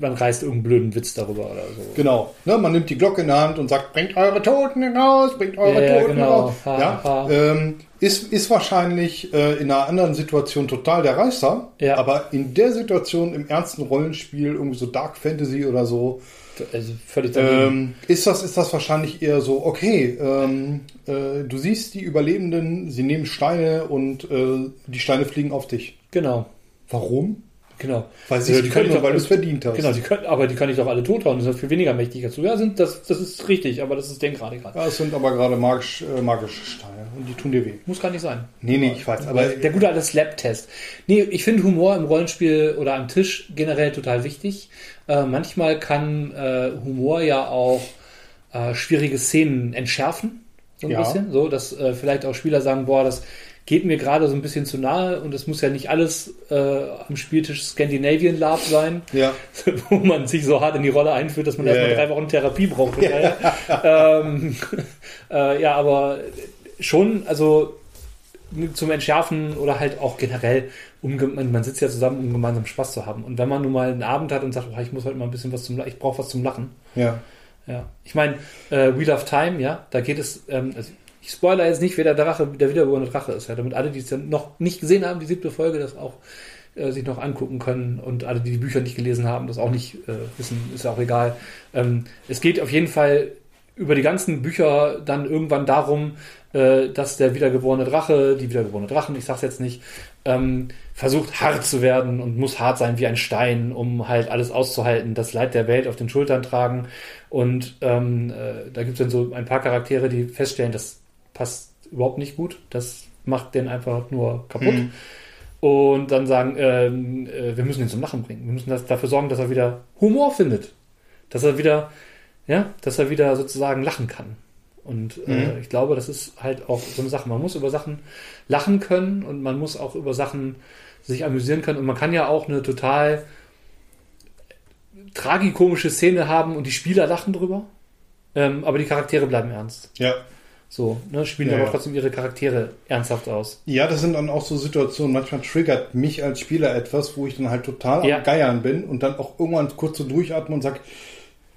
man reißt irgendeinen blöden Witz darüber oder so. Genau. Ne, man nimmt die Glocke in der Hand und sagt, bringt eure Toten heraus, bringt eure Ja, Toten genau. heraus. Ha, ja, ha. Ähm, ist, ist wahrscheinlich äh, in einer anderen Situation total der Reißer, Ja. aber in der Situation im ernsten Rollenspiel, irgendwie so Dark Fantasy oder so, Also völlig ähm, ist, das, ist das wahrscheinlich eher so, okay, ähm, äh, du siehst die Überlebenden, sie nehmen Steine und äh, die Steine fliegen auf dich. genau, Warum? genau. Weil sie die können, weil du es verdient hast. Genau, die können, aber die kann ich doch alle tothauen, die sind viel weniger mächtig als du. Ja, sind, das, das ist richtig, aber das ist den gerade gerade. Ja, es sind aber gerade magisch, äh, magische Steine und die tun dir weh. Muss gar nicht sein. Nee, nee, ich weiß, aber der gute alte Slap-Test. Nee, ich finde Humor im Rollenspiel oder am Tisch generell total wichtig. Äh, manchmal kann äh, Humor ja auch äh, schwierige Szenen entschärfen. So ein Ja. bisschen. So, dass äh, vielleicht auch Spieler sagen, boah, das geht mir gerade so ein bisschen zu nahe und es muss ja nicht alles äh, am Spieltisch Scandinavian Love sein, ja. wo man sich so hart in die Rolle einführt, dass man Ja, erstmal ja. drei Wochen Therapie braucht. Ja, ähm, äh, ja aber schon, also zum Entschärfen oder halt auch generell, um, man sitzt ja zusammen, um gemeinsam Spaß zu haben. Und wenn man nun mal einen Abend hat und sagt, oh, ich muss heute mal ein bisschen was zum, ich brauche was zum Lachen. Ja. Ja, ich meine, äh, Wheel of Time, ja, da geht es, ähm, also ich spoiler jetzt nicht, wer der Drache, der wiedergeborene Drache ist, ja, damit alle, die es ja noch nicht gesehen haben, die siebte Folge, das auch äh, sich noch angucken können und alle, die die Bücher nicht gelesen haben, das auch nicht äh, wissen, ist ja auch egal. Ähm, es geht auf jeden Fall über die ganzen Bücher dann irgendwann darum, äh, dass der wiedergeborene Drache, die wiedergeborene Drachen, ich sag's jetzt nicht, ähm, versucht hart zu werden und muss hart sein wie ein Stein, um halt alles auszuhalten, das Leid der Welt auf den Schultern tragen. Und ähm, äh, da gibt es dann so ein paar Charaktere, die feststellen, das passt überhaupt nicht gut. Das macht den einfach nur kaputt. Mhm. Und dann sagen, ähm, äh, wir müssen ihn zum Lachen bringen. Wir müssen das, dafür sorgen, dass er wieder Humor findet. Dass er wieder, ja, dass er wieder sozusagen lachen kann. Und äh, Mhm. ich glaube, das ist halt auch so eine Sache. Man muss über Sachen lachen können und man muss auch über Sachen sich amüsieren können. Und man kann ja auch eine total tragikomische Szene haben und die Spieler lachen drüber. Ähm, aber die Charaktere bleiben ernst. Ja. So, ne, spielen Ja, aber trotzdem ihre Charaktere ernsthaft aus. Ja, das sind dann auch so Situationen, manchmal triggert mich als Spieler etwas, wo ich dann halt total Ja. am Geiern bin und dann auch irgendwann kurz so durchatme und sag,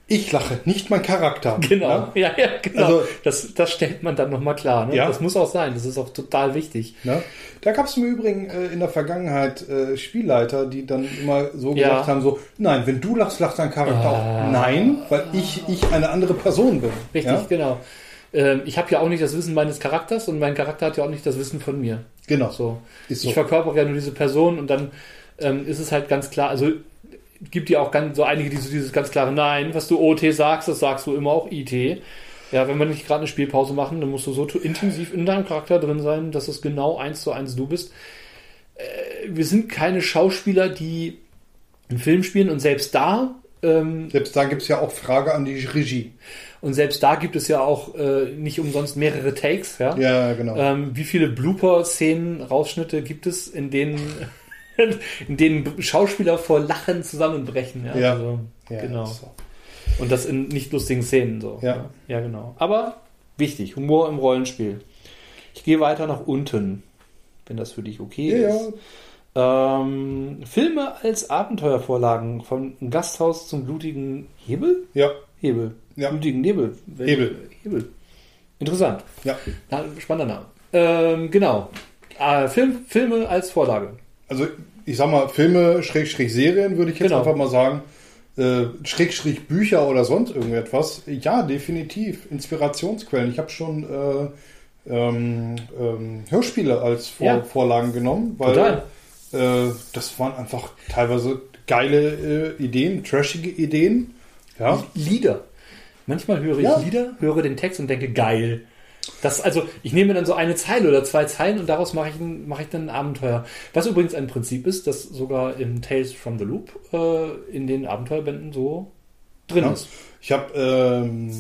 ich lache, nicht mein Charakter. Genau, Ja? ja, ja, genau. Also- das, das stellt man dann nochmal klar. Ne? Ja. Das muss auch sein. Das ist auch total wichtig. Ne? Da gab es im Übrigen äh, in der Vergangenheit äh, Spielleiter, die dann immer so Ja. gesagt haben: so, nein, wenn du lachst, lacht dein Charakter Ah. auch. Nein, weil ich, ich eine andere Person bin. Richtig, genau. Ähm, ich habe ja auch nicht das Wissen meines Charakters und mein Charakter hat ja auch nicht das Wissen von mir. Genau. So. Ist so. Ich verkörpere ja nur diese Person und dann ähm, ist es halt ganz klar, also gibt ja auch ganz, so einige, die so dieses ganz klare Nein, was du OT sagst, das sagst du immer auch IT. Ja, wenn wir nicht gerade eine Spielpause machen, dann musst du so intensiv in deinem Charakter drin sein, dass es genau eins zu eins du bist. Äh, wir sind keine Schauspieler, die einen Film spielen und selbst da ähm, Selbst da gibt es ja auch Frage an die Regie. und selbst da gibt es ja auch äh, nicht umsonst mehrere Takes, ja. Ja, genau. Ähm, wie viele Blooper-Szenen, Rausschnitte gibt es, in denen, in denen Schauspieler vor Lachen zusammenbrechen? Ja, Ja. Also, ja, genau. so. Und das in nicht lustigen Szenen so. Ja. ja, genau. Aber wichtig, Humor im Rollenspiel. Ich gehe weiter nach unten, wenn das für dich okay Ja, ist. Ähm, Filme als Abenteuervorlagen von Gasthaus zum blutigen Hebel? ja, Hebel. Ja. Blutigen Nebel. Hebel. Hebel. Interessant. ja. Na, spannender Name. Ähm, genau. Äh, Film, Filme als Vorlage. Also ich sag mal, Filme, Schrägstrich Serien, würde ich jetzt Genau. einfach mal sagen. Äh, Schrägstrich Bücher oder sonst irgendetwas. Ja, definitiv. Inspirationsquellen. Ich habe schon äh, ähm, ähm, Hörspiele als Vor Ja. Vorlagen genommen, weil Total. Äh, das waren einfach teilweise geile äh, Ideen, trashige Ideen. Ja, Lieder. Manchmal höre ich Ja. Lieder, höre den Text und denke, geil. Das, also, ich nehme dann so eine Zeile oder zwei Zeilen und daraus mache ich, ein, mache ich dann ein Abenteuer. Was übrigens ein Prinzip ist, das sogar in Tales from the Loop äh, in den Abenteuerbänden so drin Ja. ist. Ich habe, ähm,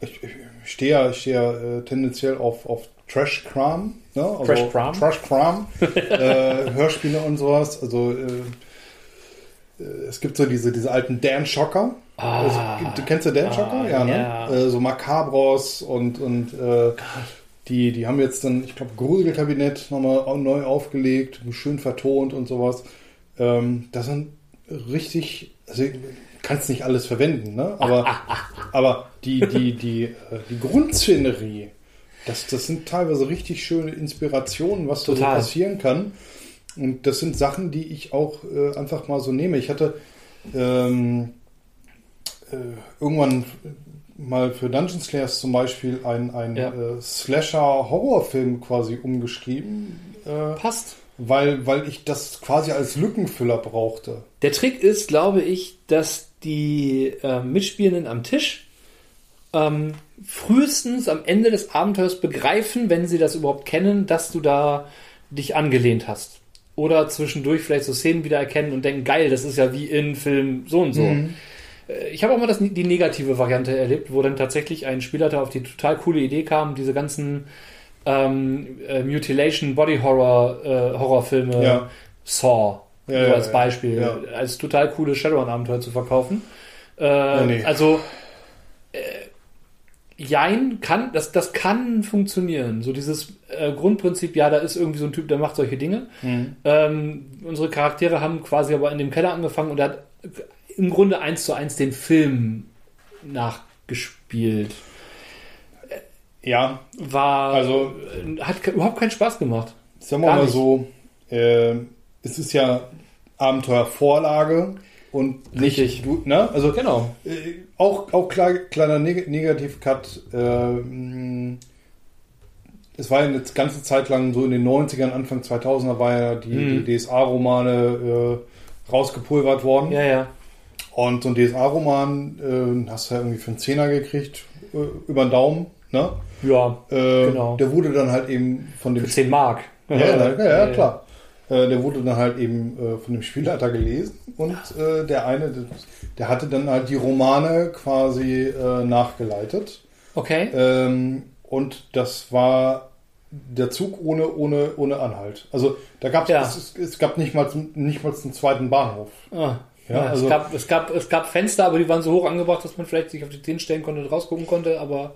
ich, ich stehe ja, ich stehe ja äh, tendenziell auf, auf Trash-Kram. Ne? Also Trash-Kram? Trash-Kram. äh, Hörspiele und sowas. Also äh, äh, es gibt so diese, diese alten Dan-Schocker. Ah. also, du kennst du Dan-Schocker? Ah, ja, ne? ja. Äh, so Macabros und, und äh, die, die haben jetzt dann, ich glaube, Gruselkabinett nochmal neu aufgelegt, schön vertont und sowas. Ähm, das sind richtig, also kannst nicht alles verwenden, ne? Aber, aber die, die, die, äh, die Grundszenerie, das, das sind teilweise richtig schöne Inspirationen, was da so passieren kann. Und das sind Sachen, die ich auch äh, einfach mal so nehme. Ich hatte ähm, äh, irgendwann mal für Dungeon Slayers zum Beispiel ein, ein Ja. äh, Slasher-Horrorfilm quasi umgeschrieben, äh, Passt. weil, weil ich das quasi als Lückenfüller brauchte. Der Trick ist, glaube ich, dass die äh, Mitspielenden am Tisch ähm, frühestens am Ende des Abenteuers begreifen, wenn sie das überhaupt kennen, dass du da dich angelehnt hast. Oder zwischendurch vielleicht so Szenen wieder erkennen und denken, geil, das ist ja wie in Film so und so. Mhm. Äh, Ich habe auch mal das, die negative Variante erlebt, wo dann tatsächlich ein Spielleiter auf die total coole Idee kam, diese ganzen ähm, äh, Mutilation Body Horror äh, Horrorfilme Ja. Saw Ja, so ja, als. Beispiel als total cooles Shadowrun-Abenteuer zu verkaufen. Äh, nee. Also äh, Jein kann, das, das kann funktionieren. So dieses äh, Grundprinzip, ja, da ist irgendwie so ein Typ, der macht solche Dinge. Ähm, unsere Charaktere haben quasi aber in dem Keller angefangen und er hat im Grunde eins zu eins den Film nachgespielt. Ja, War, Also- äh, hat überhaupt keinen Spaß gemacht. sagen wir mal so, äh, es ist ja Abenteuervorlage und nicht, Richtig. du, ne? Also Genau. Äh, auch, auch klar, kleiner Neg Negativ-Cut. Ähm, es war ja eine ganze Zeit lang so in den 90ern, Anfang 2000er war ja die, Mhm. die DSA-Romane äh, rausgepulvert worden. Ja, ja. Und so ein DSA-Roman äh, hast du ja irgendwie für einen Zehner gekriegt, äh, über den Daumen. Ne? Ja, Äh, Genau. Der wurde dann halt eben von dem für 10 Mark. ja, ja, ja, ja, klar. Äh, der wurde dann halt eben äh, von dem Spielleiter gelesen und äh, der eine, der, der hatte dann halt die Romane quasi äh, nachgeleitet. Okay. Ähm, und das war der Zug ohne, ohne, ohne Anhalt. Also da gab Ja. es, es gab nicht mal, nicht mal einen zweiten Bahnhof. Ah, Ja, ja, also- es, gab, es, gab, es gab Fenster, aber die waren so hoch angebracht, dass man vielleicht sich auf die Zehen stellen konnte und rausgucken konnte, aber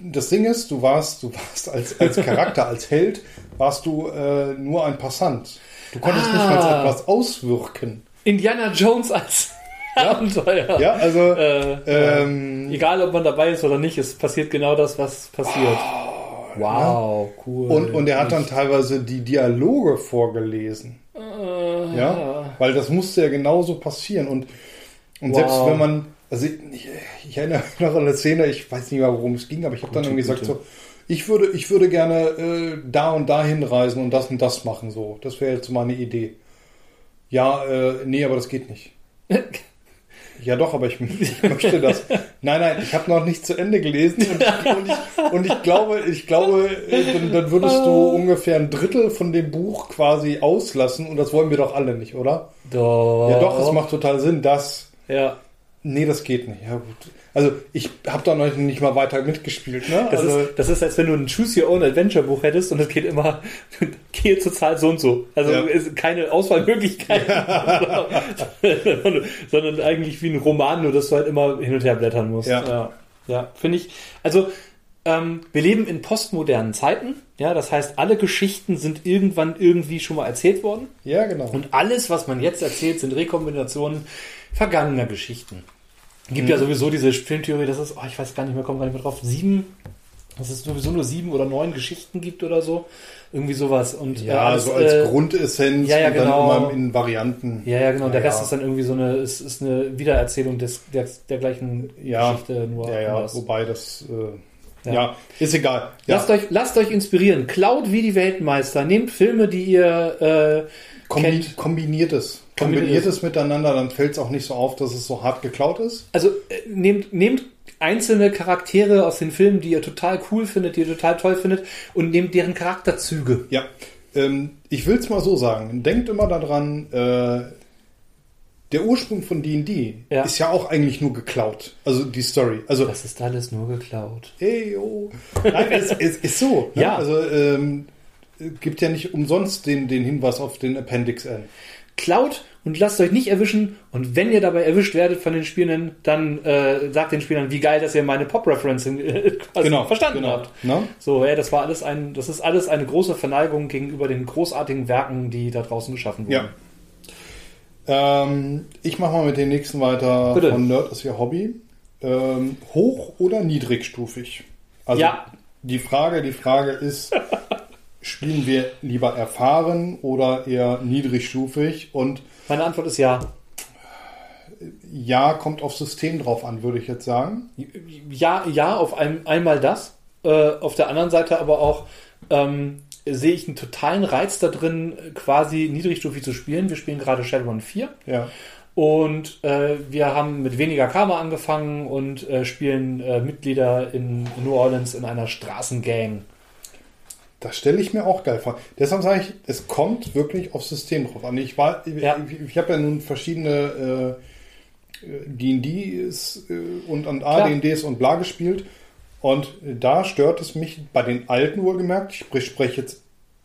Das Ding ist, du warst, du warst als, als Charakter, als Held, warst du äh, nur ein Passant. Du konntest nicht mal Ah. etwas auswirken. Indiana Jones als Abenteuer. Ja, also Äh, ähm, Egal, ob man dabei ist oder nicht, es passiert genau das, was passiert. wow, cool. Und, und er hat dann teilweise die Dialoge vorgelesen. Ja, weil das musste ja genauso passieren. Und, und Wow. selbst wenn man, Also ich, ich erinnere mich noch an eine Szene, ich weiß nicht mehr, worum es ging, aber ich habe dann irgendwie gesagt so, ich würde, ich würde gerne äh, da und da hinreisen und das und das machen. So, das wäre jetzt mal eine Idee. Ja, äh, nee, aber das geht nicht. Ja, doch, aber ich, ich möchte das. Nein, nein, ich habe noch nicht zu Ende gelesen und ich, und ich, und ich glaube, ich glaube, äh, dann, dann würdest du ungefähr ein Drittel von dem Buch quasi auslassen und das wollen wir doch alle nicht, oder? Doch. Ja, doch, es macht total Sinn, dass. Ja. Nee, das geht nicht. Ja, gut. Also ich habe da noch nicht mal weiter mitgespielt. Ne? Das, also, ist, das ist, als wenn du ein Choose Your Own Adventure Buch hättest und es geht immer, gehe zur Zahl so und so. Also Ja. keine Auswahlmöglichkeit, sondern, sondern eigentlich wie ein Roman, nur dass du halt immer hin und her blättern musst. Ja. ja, ja finde ich. Also ähm, wir leben in postmodernen Zeiten. Ja, das heißt, alle Geschichten sind irgendwann irgendwie schon mal erzählt worden. ja, genau. Und alles, was man jetzt erzählt, sind Rekombinationen vergangener Geschichten. Gibt ja sowieso diese Filmtheorie, dass es, oh, ich weiß gar nicht mehr, komme gar nicht mehr drauf, sieben, dass es sowieso nur sieben oder neun Geschichten gibt oder so. Irgendwie sowas. Und ja, äh, alles, so als äh, Grundessenz ja, ja, und dann genau. immer in Varianten. Ja, ja, genau. Der Ja, Rest ja. ist dann irgendwie so eine, ist, ist eine Wiedererzählung des, der, der gleichen Ja, Geschichte, nur Ja, ja, wobei das, äh, Ja. ja. ist egal. Ja. Lasst, euch, lasst euch inspirieren. Klaut wie die Weltmeister. Nehmt Filme, die ihr äh, Kombi kennt. kombiniert es. Kombiniert es miteinander, dann fällt es auch nicht so auf, dass es so hart geklaut ist. Also äh, nehmt, nehmt einzelne Charaktere aus den Filmen, die ihr total cool findet, die ihr total toll findet, und nehmt deren Charakterzüge. Ja, ähm, ich will es mal so sagen. Denkt immer daran, äh, der Ursprung von D&D Ja. ist ja auch eigentlich nur geklaut. Also die Story. Also, Das ist alles nur geklaut. ey, oh. Nein, es, es ist so. ne? Ja. Also, ähm, gibt ja nicht umsonst den, den Hinweis auf den Appendix N. Klaut und lasst euch nicht erwischen. Und wenn ihr dabei erwischt werdet von den Spielern, dann äh, sagt den Spielern, wie geil, dass ihr meine Pop-Referencing äh, quasi verstanden genau. habt. Ne? So, ja, das war alles ein, das ist alles eine große Verneigung gegenüber den großartigen Werken, die da draußen geschaffen wurden. Ja. Ähm, ich mache mal mit den nächsten weiter Bitte. von Nerd ist ihr Hobby. Ähm, hoch oder niedrigstufig? Also Ja. die Frage, die Frage ist, spielen wir lieber erfahren oder eher niedrigstufig? Und Meine Antwort ist ja. ja, kommt auf System drauf an, würde ich jetzt sagen. Ja, ja, auf ein, einmal das. Äh, auf der anderen Seite aber auch ähm, sehe ich einen totalen Reiz da drin, quasi niedrigstufig zu spielen. Wir spielen gerade Shadowrun 4 Ja. und äh, wir haben mit weniger Karma angefangen und äh, spielen äh, Mitglieder in New Orleans in einer Straßengang. Das stelle ich mir auch geil vor. Deshalb sage ich, es kommt wirklich aufs System drauf an. Ich, war, Ja. ich, ich habe ja nun verschiedene äh, D&Ds äh, und, und. AD&Ds und bla gespielt. Und da stört es mich bei den alten wohlgemerkt. Ich sprech- spreche jetzt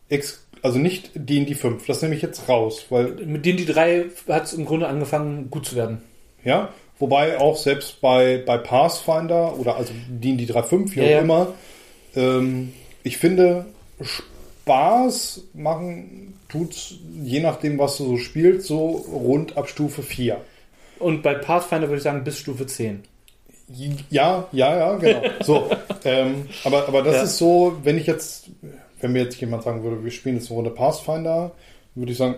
ex, also nicht D&D 5. Das nehme ich jetzt raus, weil Mit die drei hat es im Grunde angefangen, gut zu werden. ja, wobei auch selbst bei, bei Pathfinder oder also D&D 3.5, wie Ja, auch ja. immer, ähm, ich finde, Spaß machen tut's, je nachdem, was du so spielst, so rund ab Stufe 4. Und bei Pathfinder würde ich sagen bis Stufe 10. Ja, ja, ja, genau. So, ähm, aber, aber das Ja. ist so, wenn ich jetzt, wenn mir jetzt jemand sagen würde, wir spielen jetzt eine Runde Pathfinder, würde ich sagen,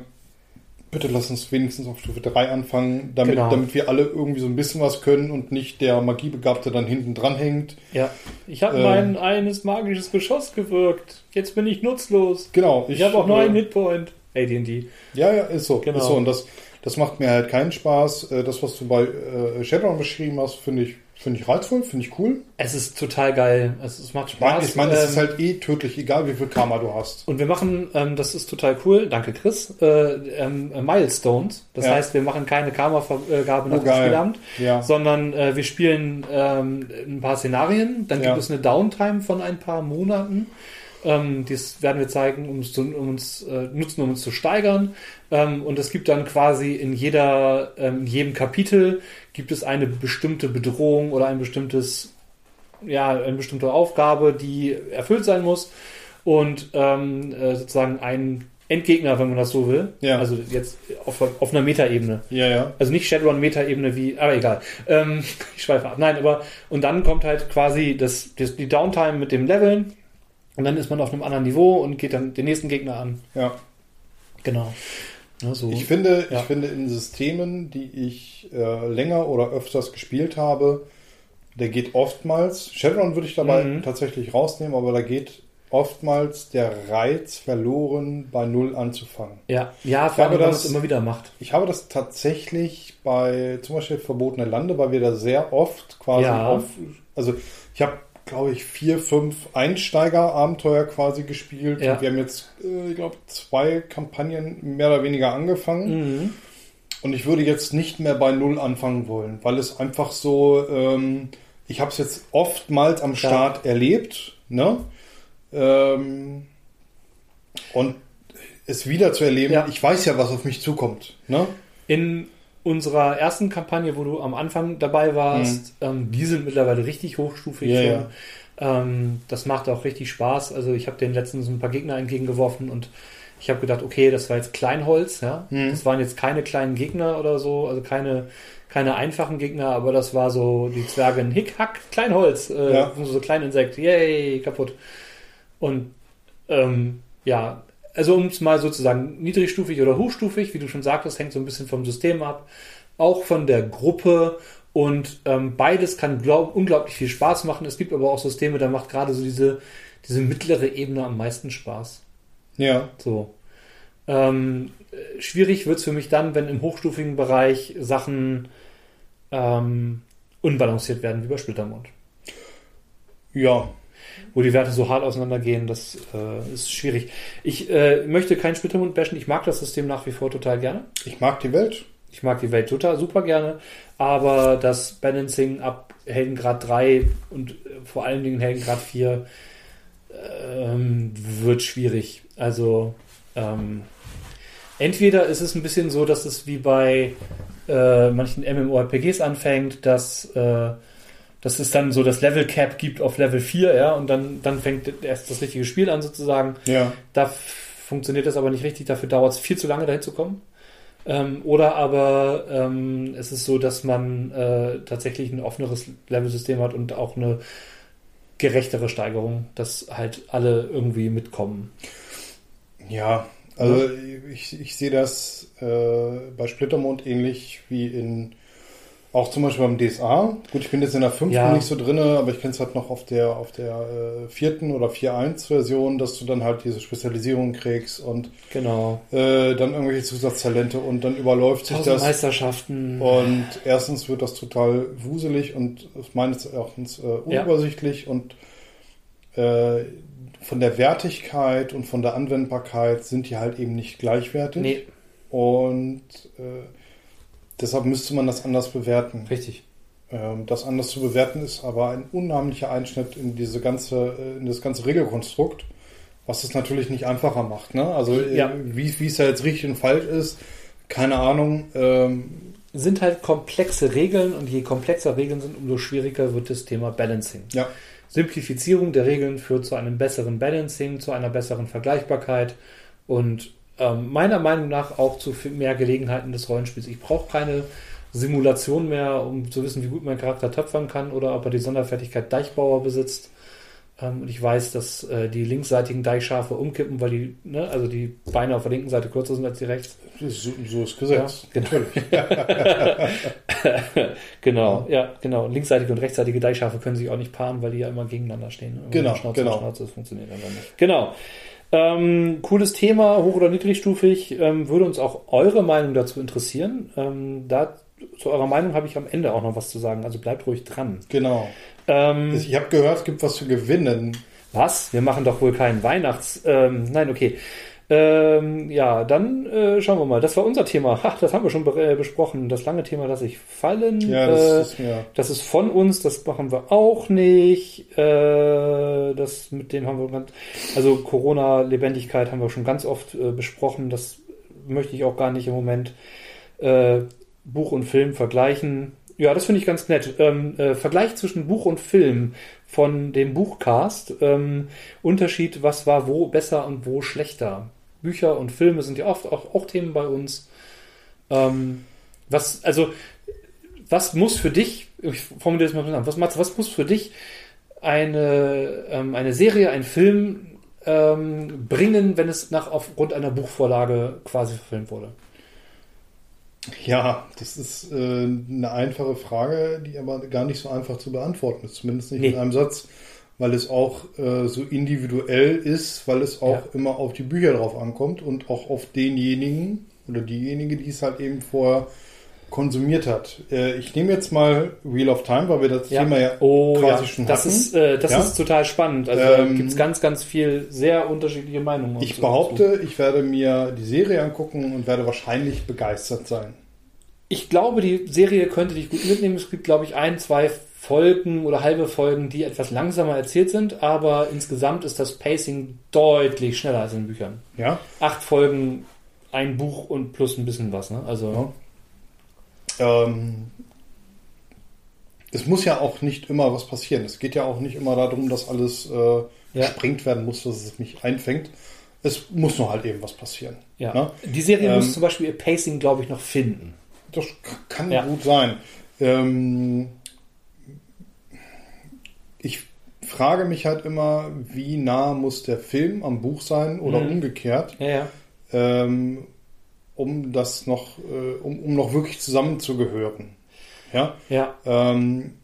bitte lass uns wenigstens auf Stufe 3 anfangen, damit, Genau. damit wir alle irgendwie so ein bisschen was können und nicht der Magiebegabte dann hinten dran hängt. Ja. Ich habe Ähm. mein eines magisches Geschoss gewirkt. Jetzt bin ich nutzlos. Genau. Ich, habe auch nur äh, einen Hitpoint. AD&D. Ja, ja, ist so. Genau. Ist so. Und das, das macht mir halt keinen Spaß. Äh, Das, was du bei äh, Shadowrun beschrieben hast, finde ich, finde ich reizvoll, finde ich cool. Es ist total geil. Es, es macht Ich meine, Spaß. ich meine, es ist Ähm, halt eh tödlich, egal wie viel Karma du hast. Und wir machen, ähm, das ist total cool, danke Chris, äh, ähm, äh, Milestones. Das Ja. heißt, wir machen keine Karma-Vergabe nach Oh, dem. Spielamt, Ja. sondern äh, wir spielen ähm, ein paar Szenarien. Dann Ja. gibt es eine Downtime von ein paar Monaten. Ähm, das werden wir zeigen, um uns, zu, um uns äh, nutzen, um uns zu steigern. Ähm, und es gibt dann quasi in jeder, ähm, in jedem Kapitel gibt es eine bestimmte Bedrohung oder ein bestimmtes, ja, eine bestimmte Aufgabe, die erfüllt sein muss. Und ähm, äh, sozusagen ein Endgegner, wenn man das so will. Ja. Also jetzt auf, auf einer Metaebene. Ja, ja. Also nicht Shadowrun-Meta-Ebene wie, aber egal. Ähm, ich schweife ab. Nein, aber und dann kommt halt quasi das, das, die Downtime mit dem Leveln und dann ist man auf einem anderen Niveau und geht dann den nächsten Gegner an. Ja. Genau. Ja, so. Ich finde, ja. ich finde in Systemen, die ich äh, länger oder öfters gespielt habe, der geht oftmals, Shadowrun würde ich dabei mhm. tatsächlich rausnehmen, aber da geht oftmals der Reiz verloren, bei Null anzufangen. Ja, ja, vor allem, das immer wieder macht. Ich habe das tatsächlich bei zum Beispiel Verbotene Lande, weil wir da sehr oft quasi ja. auf, also ich habe glaube ich, vier, fünf Einsteiger-Abenteuer quasi gespielt. Ja. wir haben jetzt, äh, ich glaube, zwei Kampagnen mehr oder weniger angefangen. Mhm. Und ich würde jetzt nicht mehr bei Null anfangen wollen, weil es einfach so, ähm, ich habe es jetzt oftmals am Start ja. erlebt, ne? Ähm, und es wieder zu erleben, ja. ich weiß ja, was auf mich zukommt. Ne? In unserer ersten Kampagne, wo du am Anfang dabei warst, mhm. ähm, die sind mittlerweile richtig hochstufig. Ja, ja. Ähm, das macht auch richtig Spaß. Also ich habe den letztens ein paar Gegner entgegengeworfen und ich habe gedacht, okay, das war jetzt Kleinholz, ja. Mhm. Das waren jetzt keine kleinen Gegner oder so, also keine, keine einfachen Gegner, aber das war so die Zwerge ein Hick, Hack, Kleinholz, äh, ja. so klein Insekt, yay, kaputt. Und ähm, ja, also um es mal sozusagen niedrigstufig oder hochstufig, wie du schon sagtest, hängt so ein bisschen vom System ab, auch von der Gruppe und ähm, beides kann glaub, unglaublich viel Spaß machen. Es gibt aber auch Systeme, da macht gerade so diese, diese mittlere Ebene am meisten Spaß. Ja. So. Ähm, schwierig wird es für mich dann, wenn im hochstufigen Bereich Sachen ähm, unbalanciert werden, wie bei Splittermond. Ja, wo die Werte so hart auseinandergehen, das äh, ist schwierig. Ich äh, möchte keinen Splittermund bashen, ich mag das System nach wie vor total gerne. Ich mag die Welt. Ich mag die Welt total super gerne, aber das Balancing ab Heldengrad 3 und äh, vor allen Dingen Heldengrad 4 ähm, wird schwierig. Also ähm, entweder ist es ein bisschen so, dass es wie bei äh, manchen MMORPGs anfängt, dass äh, dass es dann so das Level Cap gibt auf Level 4, ja, und dann, dann fängt erst das richtige Spiel an sozusagen. Ja. Da funktioniert das aber nicht richtig, dafür dauert es viel zu lange dahin zu kommen. Ähm, oder aber ähm, es ist so, dass man äh, tatsächlich ein offeneres Level-System hat und auch eine gerechtere Steigerung, dass halt alle irgendwie mitkommen. Ja, also ich, ich sehe das äh, bei Splittermond ähnlich wie in auch zum Beispiel beim DSA. Gut, ich bin jetzt in der fünften ja. nicht so drin, aber ich kenne es halt noch auf der auf der äh, vierten oder 4.1-Version, dass du dann halt diese Spezialisierung kriegst und genau. äh, dann irgendwelche Zusatztalente und dann überläuft sich das. Meisterschaften. Und erstens wird das total wuselig und meines Erachtens äh, unübersichtlich ja. und äh, von der Wertigkeit und von der Anwendbarkeit sind die halt eben nicht gleichwertig. Nee. Und äh, Deshalb müsste man das anders bewerten. Richtig. Ähm, das anders zu bewerten ist aber ein unheimlicher Einschnitt in diese ganze, äh, in das ganze Regelkonstrukt, was es natürlich nicht einfacher macht. Ne? Also äh, ja. wie, wie es da jetzt richtig und falsch ist, keine Ahnung. Ähm, sind halt komplexe Regeln und je komplexer Regeln sind, umso schwieriger wird das Thema Balancing. Ja. Simplifizierung der Regeln führt zu einem besseren Balancing, zu einer besseren Vergleichbarkeit und ähm, meiner Meinung nach auch zu mehr Gelegenheiten des Rollenspiels. Ich brauche keine Simulation mehr, um zu wissen, wie gut mein Charakter töpfern kann oder ob er die Sonderfertigkeit Deichbauer besitzt. Ähm, und ich weiß, dass äh, die linksseitigen Deichschafe umkippen, weil die, ne, also die Beine auf der linken Seite kürzer sind als die rechts. So, so ist Gesetz. Ja, natürlich. genau, ja, genau. Linksseitige und rechtsseitige Deichschafe können sich auch nicht paaren, weil die ja immer gegeneinander stehen. Genau, Schnauze genau. Schnauze, das funktioniert einfach nicht. Genau. Ähm, cooles Thema, hoch- oder niedrigstufig. Ähm, würde uns auch eure Meinung dazu interessieren. Ähm, da, zu eurer Meinung habe ich am Ende auch noch was zu sagen. Also bleibt ruhig dran. Genau. Ähm, ich habe gehört, es gibt was zu gewinnen. Was? Wir machen doch wohl keinen Weihnachts... Ähm, nein, okay. Ähm, ja, dann äh, schauen wir mal. Das war unser Thema. Ach, das haben wir schon be äh, besprochen. Das lange Thema lasse ich fallen. Ja, das, äh, ist, ja. das ist von uns. Das machen wir auch nicht. Äh, das mit dem haben wir ganz. Also Corona-Lebendigkeit haben wir schon ganz oft äh, besprochen. Das möchte ich auch gar nicht im Moment äh, Buch und Film vergleichen. Ja, das finde ich ganz nett. Ähm, äh, Vergleich zwischen Buch und Film von dem Buchcast. Ähm, Unterschied, was war wo besser und wo schlechter. Bücher und Filme sind ja oft auch, auch Themen bei uns. Ähm, was, also, was muss für dich, ich formuliere das mal zusammen, was, Mats, was muss für dich eine, ähm, eine Serie, ein Film ähm, bringen, wenn es nach aufgrund einer Buchvorlage quasi verfilmt wurde? Ja, das ist äh, eine einfache Frage, die aber gar nicht so einfach zu beantworten ist, zumindest nicht Nee. in einem Satz, weil es auch äh, so individuell ist, weil es auch Ja. immer auf die Bücher drauf ankommt und auch auf denjenigen oder diejenige, die es halt eben vorher konsumiert hat. Äh, ich nehme jetzt mal Wheel of Time, weil wir das Thema ja oh, quasi ja. schon das hatten. ist äh, das Ja? ist total spannend. Also Ähm, gibt es ganz, ganz viel sehr unterschiedliche Meinungen. Ich behaupte, ich werde mir die Serie angucken und werde wahrscheinlich begeistert sein. Ich glaube, die Serie könnte dich gut mitnehmen. Es gibt, glaube ich, ein, zwei Folgen oder halbe Folgen, die etwas langsamer erzählt sind, aber insgesamt ist das Pacing deutlich schneller als in Büchern. Ja, Acht Folgen, ein Buch und plus ein bisschen was. Ne? Also Ja. Ähm, es muss ja auch nicht immer was passieren. Es geht ja auch nicht immer darum, dass alles äh, Ja. gesprengt werden muss, dass es mich einfängt. Es muss nur halt eben was passieren. ja. Ne? Die Serie Ähm, muss zum Beispiel ihr Pacing, glaube ich, noch finden. Das kann Ja. gut sein. Ähm, ich frage mich halt immer, wie nah muss der Film am Buch sein oder Mhm. umgekehrt, Ja, ja. ähm, um das noch, äh, um, um noch wirklich zusammenzugehören. Ja. Ja. Ähm,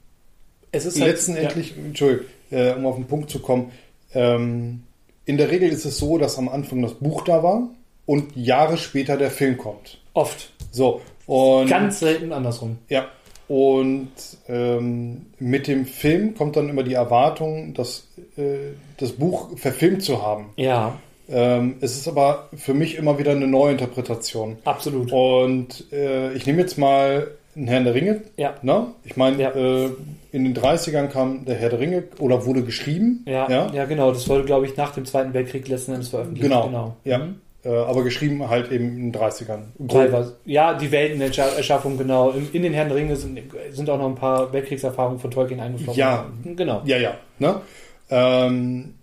Es ist halt, letztendlich, Entschuldigung, äh, um auf den Punkt zu kommen, ähm, in der Regel ist es so, dass am Anfang das Buch da war und Jahre später der Film kommt. Ja, oft. So, und Ganz selten andersrum. ja, und ähm, mit dem Film kommt dann immer die Erwartung, das, äh, das Buch verfilmt zu haben. Ja, Ähm, es ist aber für mich immer wieder eine Neuinterpretation. absolut. Und äh, ich nehme jetzt mal einen Herrn der Ringe. Ja. Ne? Ich meine, Ja. äh, in den 30ern kam der Herr der Ringe oder wurde geschrieben. Ja, ja? ja, genau. Das wurde, glaube ich, nach dem Zweiten Weltkrieg letzten Endes veröffentlicht. Genau. Ja. Mhm. Äh, aber geschrieben halt eben in den 30ern. Teilweise. Ja, die Weltenerschaffung, genau. In, den Herren der Ringe sind, sind auch noch ein paar Weltkriegserfahrungen von Tolkien eingeflossen. Ja. Genau. Ja, ja. Ne? Ähm,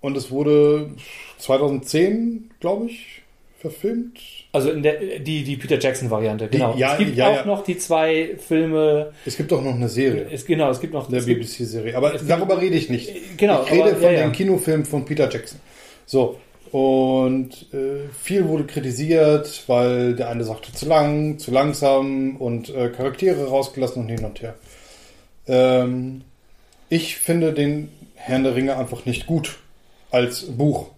und es wurde 2010, glaube ich, verfilmt. Also in der, die, die Peter Jackson-Variante, genau. ja, es gibt ja, auch ja. noch die zwei Filme. Es gibt auch noch eine Serie. Es, genau, es gibt noch. gibt, BBC-Serie. Aber es gibt- darüber rede ich nicht. Genau, ich rede aber- von den Kinofilmen von Peter Jackson. So. Und äh, viel wurde kritisiert, weil der eine sagte zu lang, zu langsam und äh, Charaktere rausgelassen und hin und her. Ähm, ich finde den Herrn der Ringe einfach nicht gut als Buch.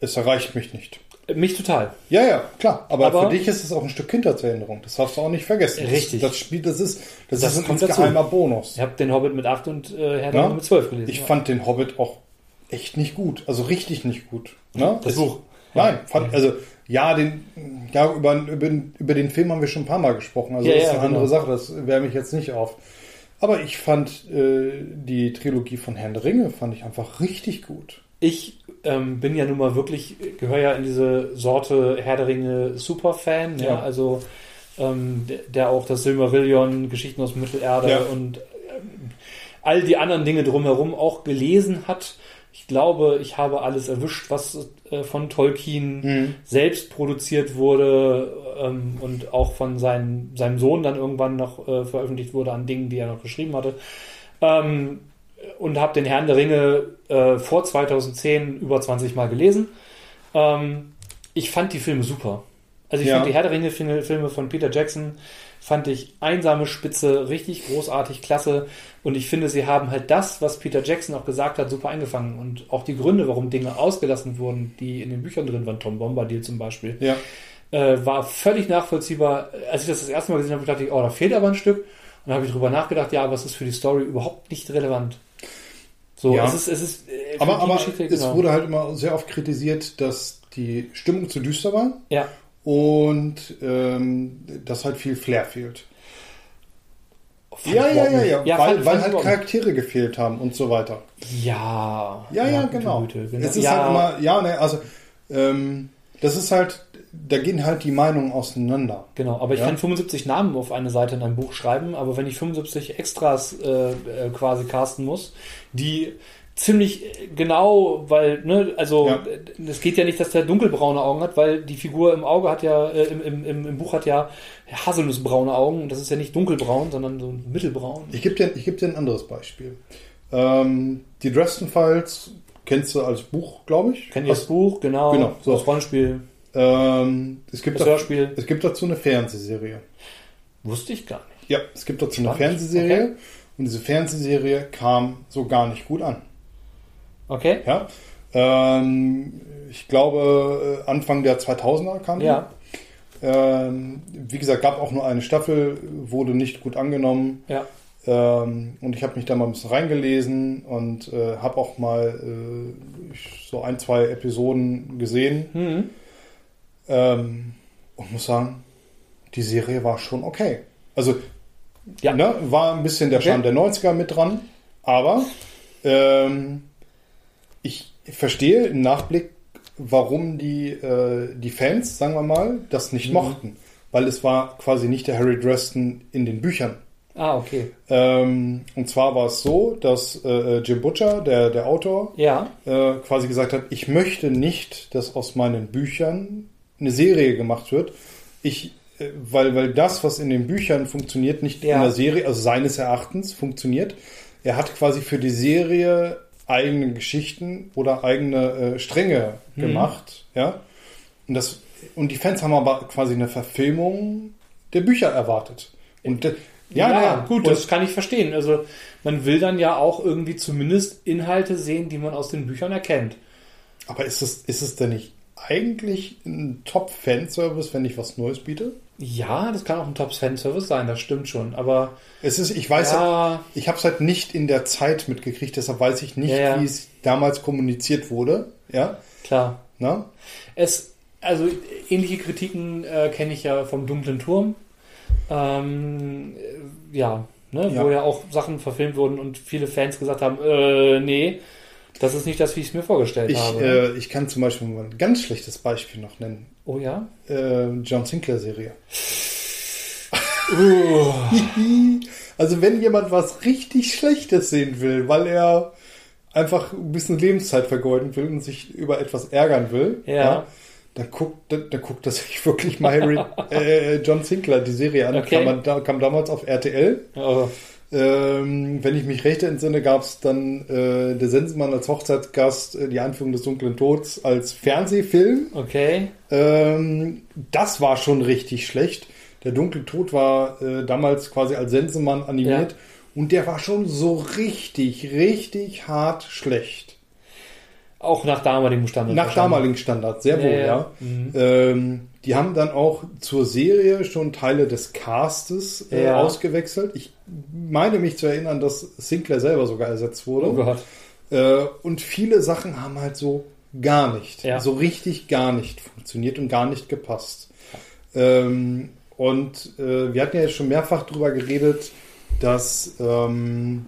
Es erreicht mich nicht. mich total. Ja, ja, klar. Aber, Aber- für dich ist es auch ein Stück Kindheitserinnerung. Das darfst du auch nicht vergessen. Richtig. Das, das Spiel, das ist, das, Das ist ein geheimer Bonus. Ich habe den Hobbit mit 8 und äh, Herr Ja? Ringe mit 12 gelesen. Ich ja. fand den Hobbit auch echt nicht gut. Also richtig nicht gut. Ne? Das Es- Buch. Nein, fand, also ja, den, ja über, über, über den Film haben wir schon ein paar Mal gesprochen. Also Ja, das ist ja, eine andere genau. Sache, das wärme ich jetzt nicht auf. Aber ich fand äh, die Trilogie von Herrn der Ringe fand ich einfach richtig gut. Ich ähm, bin ja nun mal wirklich, gehöre ja in diese Sorte Herr der Ringe Superfan, ja, Ja. also ähm, der, der auch das Silmarillion, Geschichten aus Mittelerde Ja. und ähm, all die anderen Dinge drumherum auch gelesen hat. Ich glaube, ich habe alles erwischt, was äh, von Tolkien Mhm. selbst produziert wurde ähm, und auch von seinem, seinem Sohn dann irgendwann noch äh, veröffentlicht wurde an Dingen, die er noch geschrieben hatte. Ähm, und habe den Herrn der Ringe äh, vor 2010 über 20 Mal gelesen. Ähm, ich fand die Filme super. Also ich Ja. fand die Herr der Ringe Filme Filme von Peter Jackson fand ich einsame Spitze, richtig großartig, klasse. Und ich finde, sie haben halt das, was Peter Jackson auch gesagt hat, super eingefangen. Und auch die Gründe, warum Dinge ausgelassen wurden, die in den Büchern drin waren, Tom Bombadil zum Beispiel, Ja. äh, war völlig nachvollziehbar. Als ich das das erste Mal gesehen habe, dachte ich, oh, da fehlt aber ein Stück. Und dann habe ich drüber nachgedacht, ja, aber es ist für die Story überhaupt nicht relevant. So, Ja. es ist, es ist äh, Aber, aber es genau. wurde halt immer sehr oft kritisiert, dass die Stimmung zu düster war ja, und ähm, dass halt viel Flair fehlt. Ja, ja, ja, ja, ja weil, weil halt. Charaktere gefehlt haben und so weiter. Ja, Ja, ja, gute genau. Güte, genau. Es ist ja, halt immer, ja, ne, also ähm, das ist halt, da gehen halt die Meinungen auseinander. Genau, aber ich Ja. kann 75 Namen auf eine Seite in einem Buch schreiben, aber wenn ich 75 Extras äh, äh, quasi casten muss, die ziemlich äh, genau, weil, ne, also Ja. äh, es geht ja nicht, dass der dunkelbraune Augen hat, weil die Figur im Auge hat ja, äh, im, im, im, Buch hat ja haselnussbraune Augen und das ist ja nicht dunkelbraun, sondern so mittelbraun. Ich gebe dir, ich geb dir ein anderes Beispiel. Ähm, die Dresden Files kennst du als Buch, glaube ich. Kennt ihr das Buch? Genau, Genau, so. das Rollenspiel. Äh, Ähm, es, gibt Das da, Hörspiel es gibt dazu eine Fernsehserie. wusste ich gar nicht. Ja, es gibt dazu eine Spannend. Fernsehserie. Okay. Und diese Fernsehserie kam so gar nicht gut an. Okay. Ja? Ähm, ich glaube, äh, Anfang der 2000er kam die. Ja, Ähm, wie gesagt, gab auch nur eine Staffel, wurde nicht gut angenommen. ja. Ähm, und ich habe mich da mal ein bisschen reingelesen und äh, habe auch mal äh, so ein, zwei Episoden gesehen. Mhm. Ähm, und muss sagen, die Serie war schon okay. Also, Ja. ne, war ein bisschen der Okay. Charme der 90er mit dran, aber ähm, ich verstehe im Nachblick, warum die, äh, die Fans, sagen wir mal, das nicht Mhm. mochten. Weil es war quasi nicht der Harry Dresden in den Büchern. Ah, okay. Ähm, und zwar war es so, dass äh, Jim Butcher, der, der Autor, Ja, äh, quasi gesagt hat, ich möchte nicht, dass aus meinen Büchern eine Serie gemacht wird. Ich, äh, weil, weil das, was in den Büchern funktioniert, nicht Ja. in der Serie, also seines Erachtens funktioniert. Er hat quasi für die Serie eigene Geschichten oder eigene äh, Stränge Mhm. gemacht, ja. Und das, und die Fans haben aber quasi eine Verfilmung der Bücher erwartet. Und äh, ja, ja, ja, gut, und, das kann ich verstehen. Also man will dann ja auch irgendwie zumindest Inhalte sehen, die man aus den Büchern erkennt. Aber ist es, ist es denn nicht eigentlich ein Top-Fanservice, wenn ich was Neues biete? Ja, das kann auch ein Top-Fan-Service sein, das stimmt schon. Aber Es ist, ich weiß, ja, ich habe es halt nicht in der Zeit mitgekriegt, deshalb weiß ich nicht, Ja, ja. wie es damals kommuniziert wurde. Ja, klar. na? Es, also ähnliche Kritiken äh, kenne ich ja vom Dunklen Turm. Ähm, äh, ja, ne, wo ja auch Sachen verfilmt wurden und viele Fans gesagt haben, äh, nee, das ist nicht das, wie ich es mir vorgestellt Ich, habe. äh, ich kann zum Beispiel mal ein ganz schlechtes Beispiel noch nennen. Oh ja? Äh, John Sinclair-Serie. Uh, Also wenn jemand was richtig Schlechtes sehen will, weil er einfach ein bisschen Lebenszeit vergeuden will und sich über etwas ärgern will, Ja. dann guckt, dann, dann guckt das sich wirklich mal äh, John Sinclair die Serie an. Okay. Kam, man, kam damals auf RTL. oh, Ähm, wenn ich mich recht entsinne, gab es dann äh, der Sensenmann als Hochzeitsgast, äh, die Einführung des dunklen Tods als Fernsehfilm. okay. Ähm, das war schon richtig schlecht. Der dunkle Tod war äh, damals quasi als Sensenmann animiert und der war schon so richtig, richtig hart schlecht. Auch nach damaligem Standard. Nach wahrscheinlich. damaligen Standards, sehr wohl, Ja, ja. ja. Mhm. Ähm, die haben dann auch zur Serie schon Teile des Castes äh, Ja. ausgewechselt. Ich meine mich zu erinnern, dass Sinclair selber sogar ersetzt wurde. Oh Gott. Äh, und viele Sachen haben halt so gar nicht, Ja. so richtig gar nicht funktioniert und gar nicht gepasst. Ähm, und äh, wir hatten ja jetzt schon mehrfach darüber geredet, dass ähm,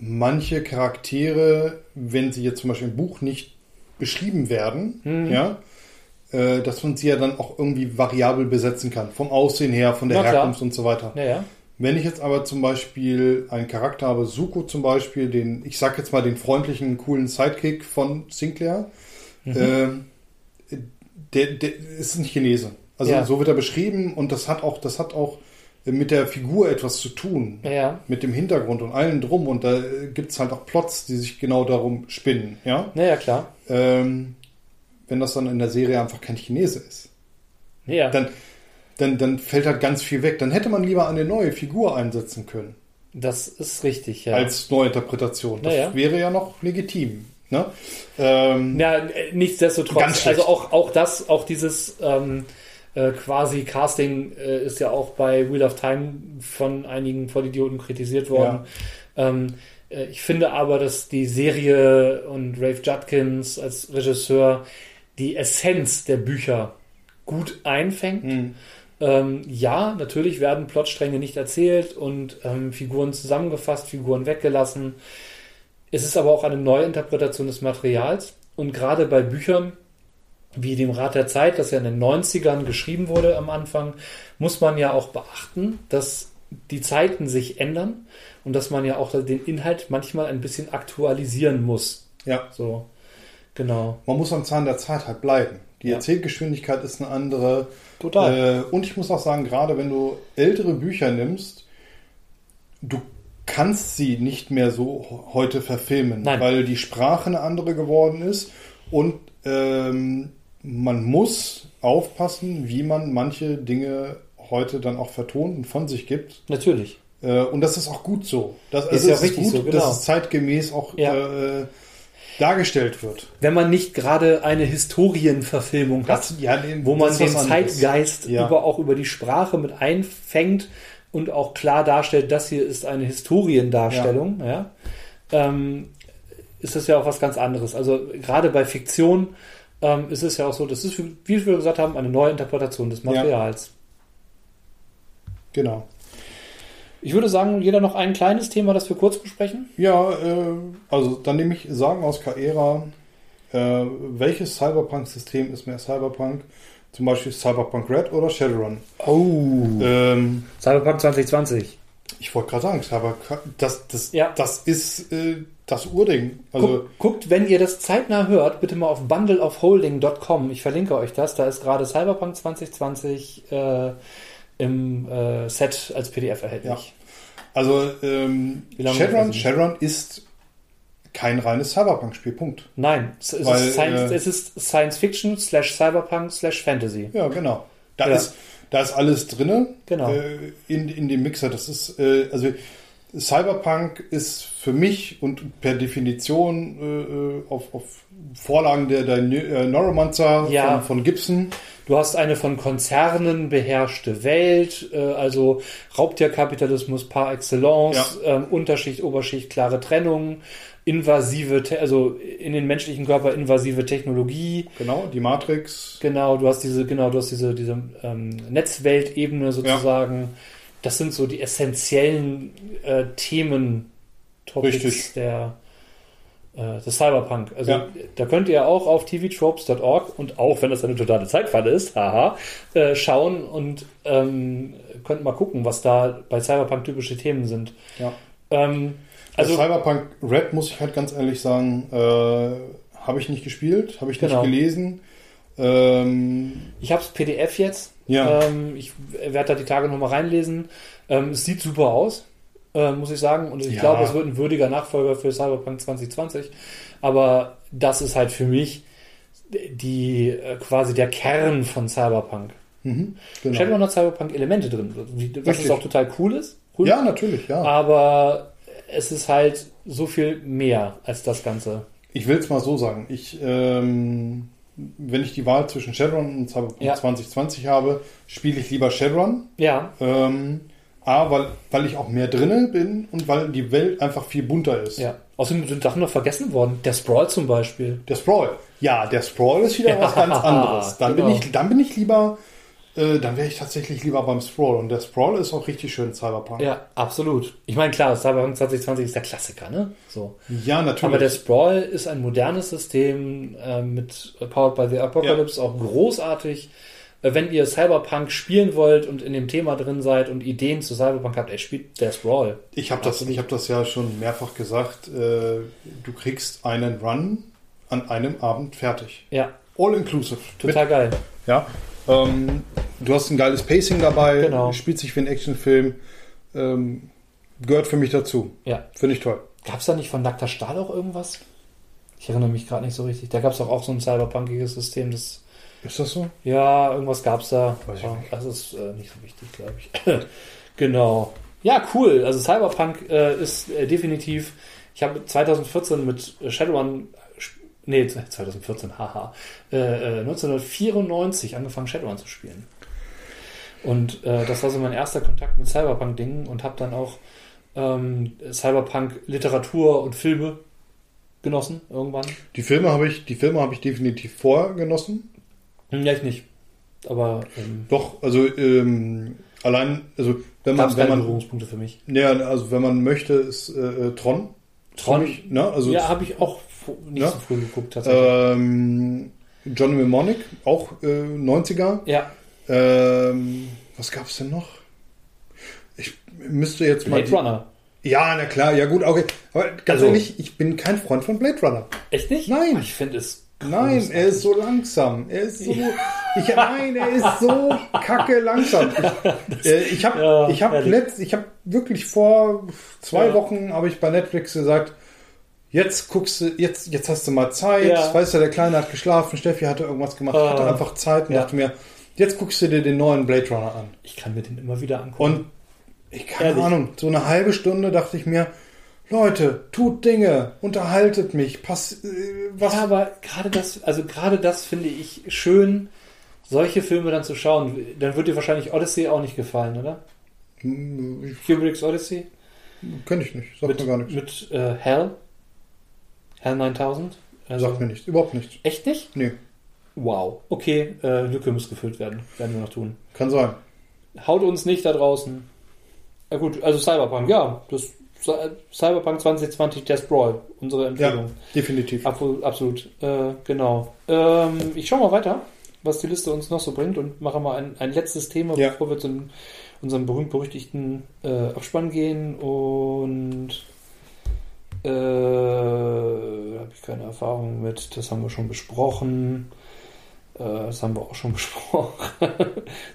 manche Charaktere, wenn sie jetzt zum Beispiel im Buch nicht beschrieben werden, Mhm. ja, äh, dass man sie ja dann auch irgendwie variabel besetzen kann, vom Aussehen her, von der Na klar. Herkunft und so weiter. Naja. Wenn ich jetzt aber zum Beispiel einen Charakter habe, Suko zum Beispiel, den, ich sag jetzt mal den freundlichen, coolen Sidekick von Sinclair, ähm, der, der ist ein Chinese. Also Ja. so wird er beschrieben und das hat auch, das hat auch mit der Figur etwas zu tun. Naja. Mit dem Hintergrund und allem drum. Und da gibt es halt auch Plots, die sich genau darum spinnen. Ja? Naja, klar. Ähm, wenn das dann in der Serie einfach kein Chinese ist Ja. dann, dann, dann fällt halt ganz viel weg. Dann hätte man lieber eine neue Figur einsetzen können das ist richtig, ja. als Neuinterpretation. Das Ja, ja. wäre ja noch legitim. Ne? Ähm, Ja, äh, nichtsdestotrotz, also auch, auch das, auch dieses ähm, äh, quasi Casting äh, ist ja auch bei Wheel of Time von einigen Vollidioten kritisiert worden. Ähm, äh, ich finde aber, dass die Serie und Rafe Judkins als Regisseur die Essenz der Bücher gut einfängt. hm. Ähm, ja, natürlich werden Plotstränge nicht erzählt und ähm, Figuren zusammengefasst, Figuren weggelassen. Es ist aber auch eine Neuinterpretation des Materials und gerade bei Büchern wie dem Rat der Zeit, das ja in den 90ern geschrieben wurde am Anfang, muss man ja auch beachten, dass die Zeiten sich ändern und dass man ja auch den Inhalt manchmal ein bisschen aktualisieren muss. ja, So, genau. man muss am Zahn der Zeit halt bleiben. Die Ja. Erzählgeschwindigkeit ist eine andere. Total. Äh, und ich muss auch sagen, gerade wenn du ältere Bücher nimmst, du kannst sie nicht mehr so heute verfilmen, Nein. weil die Sprache eine andere geworden ist und ähm, man muss aufpassen, wie man manche Dinge heute dann auch vertont und von sich gibt. Natürlich. Äh, und das ist auch gut so. Das Ist also ja es richtig gut, so, genau. dass es zeitgemäß auch Ja. äh, dargestellt wird. Wenn man nicht gerade eine Historienverfilmung hat, ja, den, wo man das den. Zeitgeist Ja. über, auch über die Sprache mit einfängt und auch klar darstellt, das hier ist eine Historiendarstellung, ja. ähm, ist das ja auch was ganz anderes. Also gerade bei Fiktion ähm, ist es ja auch so, das ist, wie wir gesagt haben, eine neue Interpretation des Materials. Genau. Ich würde sagen, jeder noch ein kleines Thema, das wir kurz besprechen. Ja, äh, also dann nehme ich Sagen aus Kaera. Äh, welches Cyberpunk-System ist mehr Cyberpunk? Zum Beispiel Cyberpunk Red oder Shadowrun? Oh. Ähm, Cyberpunk 2020. ich wollte gerade sagen, Cyberpunk, das, das, Ja. das ist äh, das Urding. Also, Guckt, guckt, wenn ihr das zeitnah hört, bitte mal auf bundleofholding.com. Ich verlinke euch das. Da ist gerade Cyberpunk 2020 äh, im äh, Set als PDF erhältlich. Also ähm, Shadowrun. Shadowrun ist kein reines Cyberpunk-Spiel. Punkt. Nein, es, Weil, ist Science, äh, es ist Science Fiction slash Cyberpunk slash Fantasy. Ja, genau. Da, Ja. Ist, da ist alles drinne Genau. äh, in, in dem Mixer. Das ist, äh, also Cyberpunk ist für mich und per Definition äh, äh, auf, auf Vorlagen der, der äh, Neuromancer Ja. von, von Gibson. Du hast eine von Konzernen beherrschte Welt, äh, also Raubtierkapitalismus par excellence, ähm, Unterschicht, Oberschicht, klare Trennung, invasive, also in den menschlichen Körper invasive Technologie. Genau, die Matrix. Genau, du hast diese, genau, du hast diese, diese ähm, Netzweltebene sozusagen. Das sind so die essentiellen äh, Themen, Topics Richtig. der äh, des Cyberpunk. Also Ja. da könnt ihr auch auf tvtropes.org und auch wenn das eine totale Zeitfalle ist, haha, äh, schauen und ähm, könnt mal gucken, was da bei Cyberpunk typische Themen sind. Ja. Ähm, Also also Cyberpunk Red, muss ich halt ganz ehrlich sagen, äh, habe ich nicht gespielt, habe ich nicht Genau. gelesen. Ähm, Ich habe das PDF jetzt. Ja. Ähm, ich werde da die Tage nochmal reinlesen. Ähm, es sieht super aus, äh, muss ich sagen. Und ich Ja. glaube, es wird ein würdiger Nachfolger für Cyberpunk 2020. Aber das ist halt für mich die äh, quasi der Kern von Cyberpunk. mhm, genau. Shadowrun hat Cyberpunk-Elemente drin, was Richtig. auch total cool ist. Cool. Ja, natürlich, ja. Aber es ist halt so viel mehr als das Ganze. Ich will es mal so sagen. Ich, ähm, wenn ich die Wahl zwischen Shadowrun und Cyberpunk Ja. 2020 habe, spiele ich lieber Shadowrun. Ja, Ähm, A, weil, weil ich auch mehr drinne bin und weil die Welt einfach viel bunter ist. ja. Außerdem sind Sachen noch vergessen worden. Der Sprawl zum Beispiel. Der Sprawl. Ja, der Sprawl ist wieder Ja, was ganz anderes. Dann, genau. bin ich, dann bin ich lieber, äh, dann wäre ich tatsächlich lieber beim Sprawl. Und der Sprawl ist auch richtig schön Cyberpunk. Ja, absolut. Ich meine, klar, Cyberpunk 2020 ist der Klassiker, ne? So. Ja, natürlich. Aber der Sprawl ist ein modernes System äh, mit äh, Powered by the Apocalypse, auch großartig. Wenn ihr Cyberpunk spielen wollt und in dem Thema drin seid und Ideen zu Cyberpunk habt, ey, spielt der Sprawl. Ich habe das, ich hab das ja schon mehrfach gesagt. Äh, du kriegst einen Run an einem Abend fertig. Ja, All inclusive. total geil. Mit, ja. Ähm, du hast ein geiles Pacing dabei. Genau. Spielt sich wie ein Actionfilm. Ähm, gehört für mich dazu. Ja. Finde ich toll. Gab es da nicht von Nackter Stahl auch irgendwas? Ich erinnere mich gerade nicht so richtig. Da gab es doch auch so ein cyberpunkiges System, das Ist das so? Ja, irgendwas gab's da. Weiß ich nicht. Das ist äh, nicht so wichtig, glaube ich. genau. Ja, cool. Also Cyberpunk äh, ist äh, definitiv. Ich habe 2014 mit äh, Shadowrun. Nee, 2014, haha. Äh, äh, 1994 angefangen Shadowrun zu spielen. Und äh, das war so mein erster Kontakt mit Cyberpunk-Dingen und habe dann auch ähm, Cyberpunk-Literatur und Filme genossen irgendwann. Die Filme habe ich, die Filme habe ich definitiv vorher genossen. Hm, Ja, ich nicht. Aber ähm, Doch, also ähm, allein, also wenn gab man, es wenn man, Berührungspunkte für mich. ja, also wenn man möchte, ist äh, äh, Tron. Tron, mich, ne? Also ja, habe ich auch nicht Ja. so früh geguckt tatsächlich. ähm, Johnny Mnemonic, auch äh, 90er. ja, Ähm, was gab's denn noch? Ich müsste jetzt mal. Blade Runner. Ja, na klar, ja gut, okay. Aber ganz Also- ehrlich, ich bin kein Freund von Blade Runner. Echt nicht? Nein. Ich finde es. Nein, er ist so langsam. Er ist so. Ich, nein, er ist so kacke langsam. Ich, äh, ich habe Ja, ich hab letzt, ich habe wirklich vor zwei Ja. Wochen habe ich bei Netflix gesagt, jetzt guckst du, jetzt, jetzt hast du mal Zeit. Ja. Weißt du, der Kleine hat geschlafen, Steffi hatte irgendwas gemacht, ich hatte Ah. einfach Zeit und Ja. dachte mir, jetzt guckst du dir den neuen Blade Runner an. Ich kann mir den immer wieder angucken. Und ich keine Ehrlich? Ahnung, so eine halbe Stunde dachte ich mir, Leute, tut Dinge, unterhaltet mich, pass, äh, was. Ja, aber gerade das, also gerade das finde ich schön, solche Filme dann zu schauen. Dann wird dir wahrscheinlich Odyssey auch nicht gefallen, oder? Hm, Kubrick's Odyssey? Kenn ich nicht, sagt mit mir gar nichts. mit äh, Hell? Hell 9000? Also, Sagt mir nichts, überhaupt nichts. echt nicht? Nee, Wow. Okay, äh, Lücke muss gefüllt werden. Werden wir noch tun. kann sein. Haut uns nicht da draußen. Ja gut, also Cyberpunk, ja. Das Cyberpunk 2020 Death Brawl, unsere Empfehlung. Ja, definitiv. Absolut, absolut. Äh, genau. Ähm, ich schau mal weiter, was die Liste uns noch so bringt und mache mal ein, ein letztes Thema, Ja. bevor wir zu unserem berühmt-berüchtigten äh, Abspann gehen. Und äh, da habe ich keine Erfahrung mit. Das haben wir schon besprochen. Äh, das haben wir auch schon besprochen.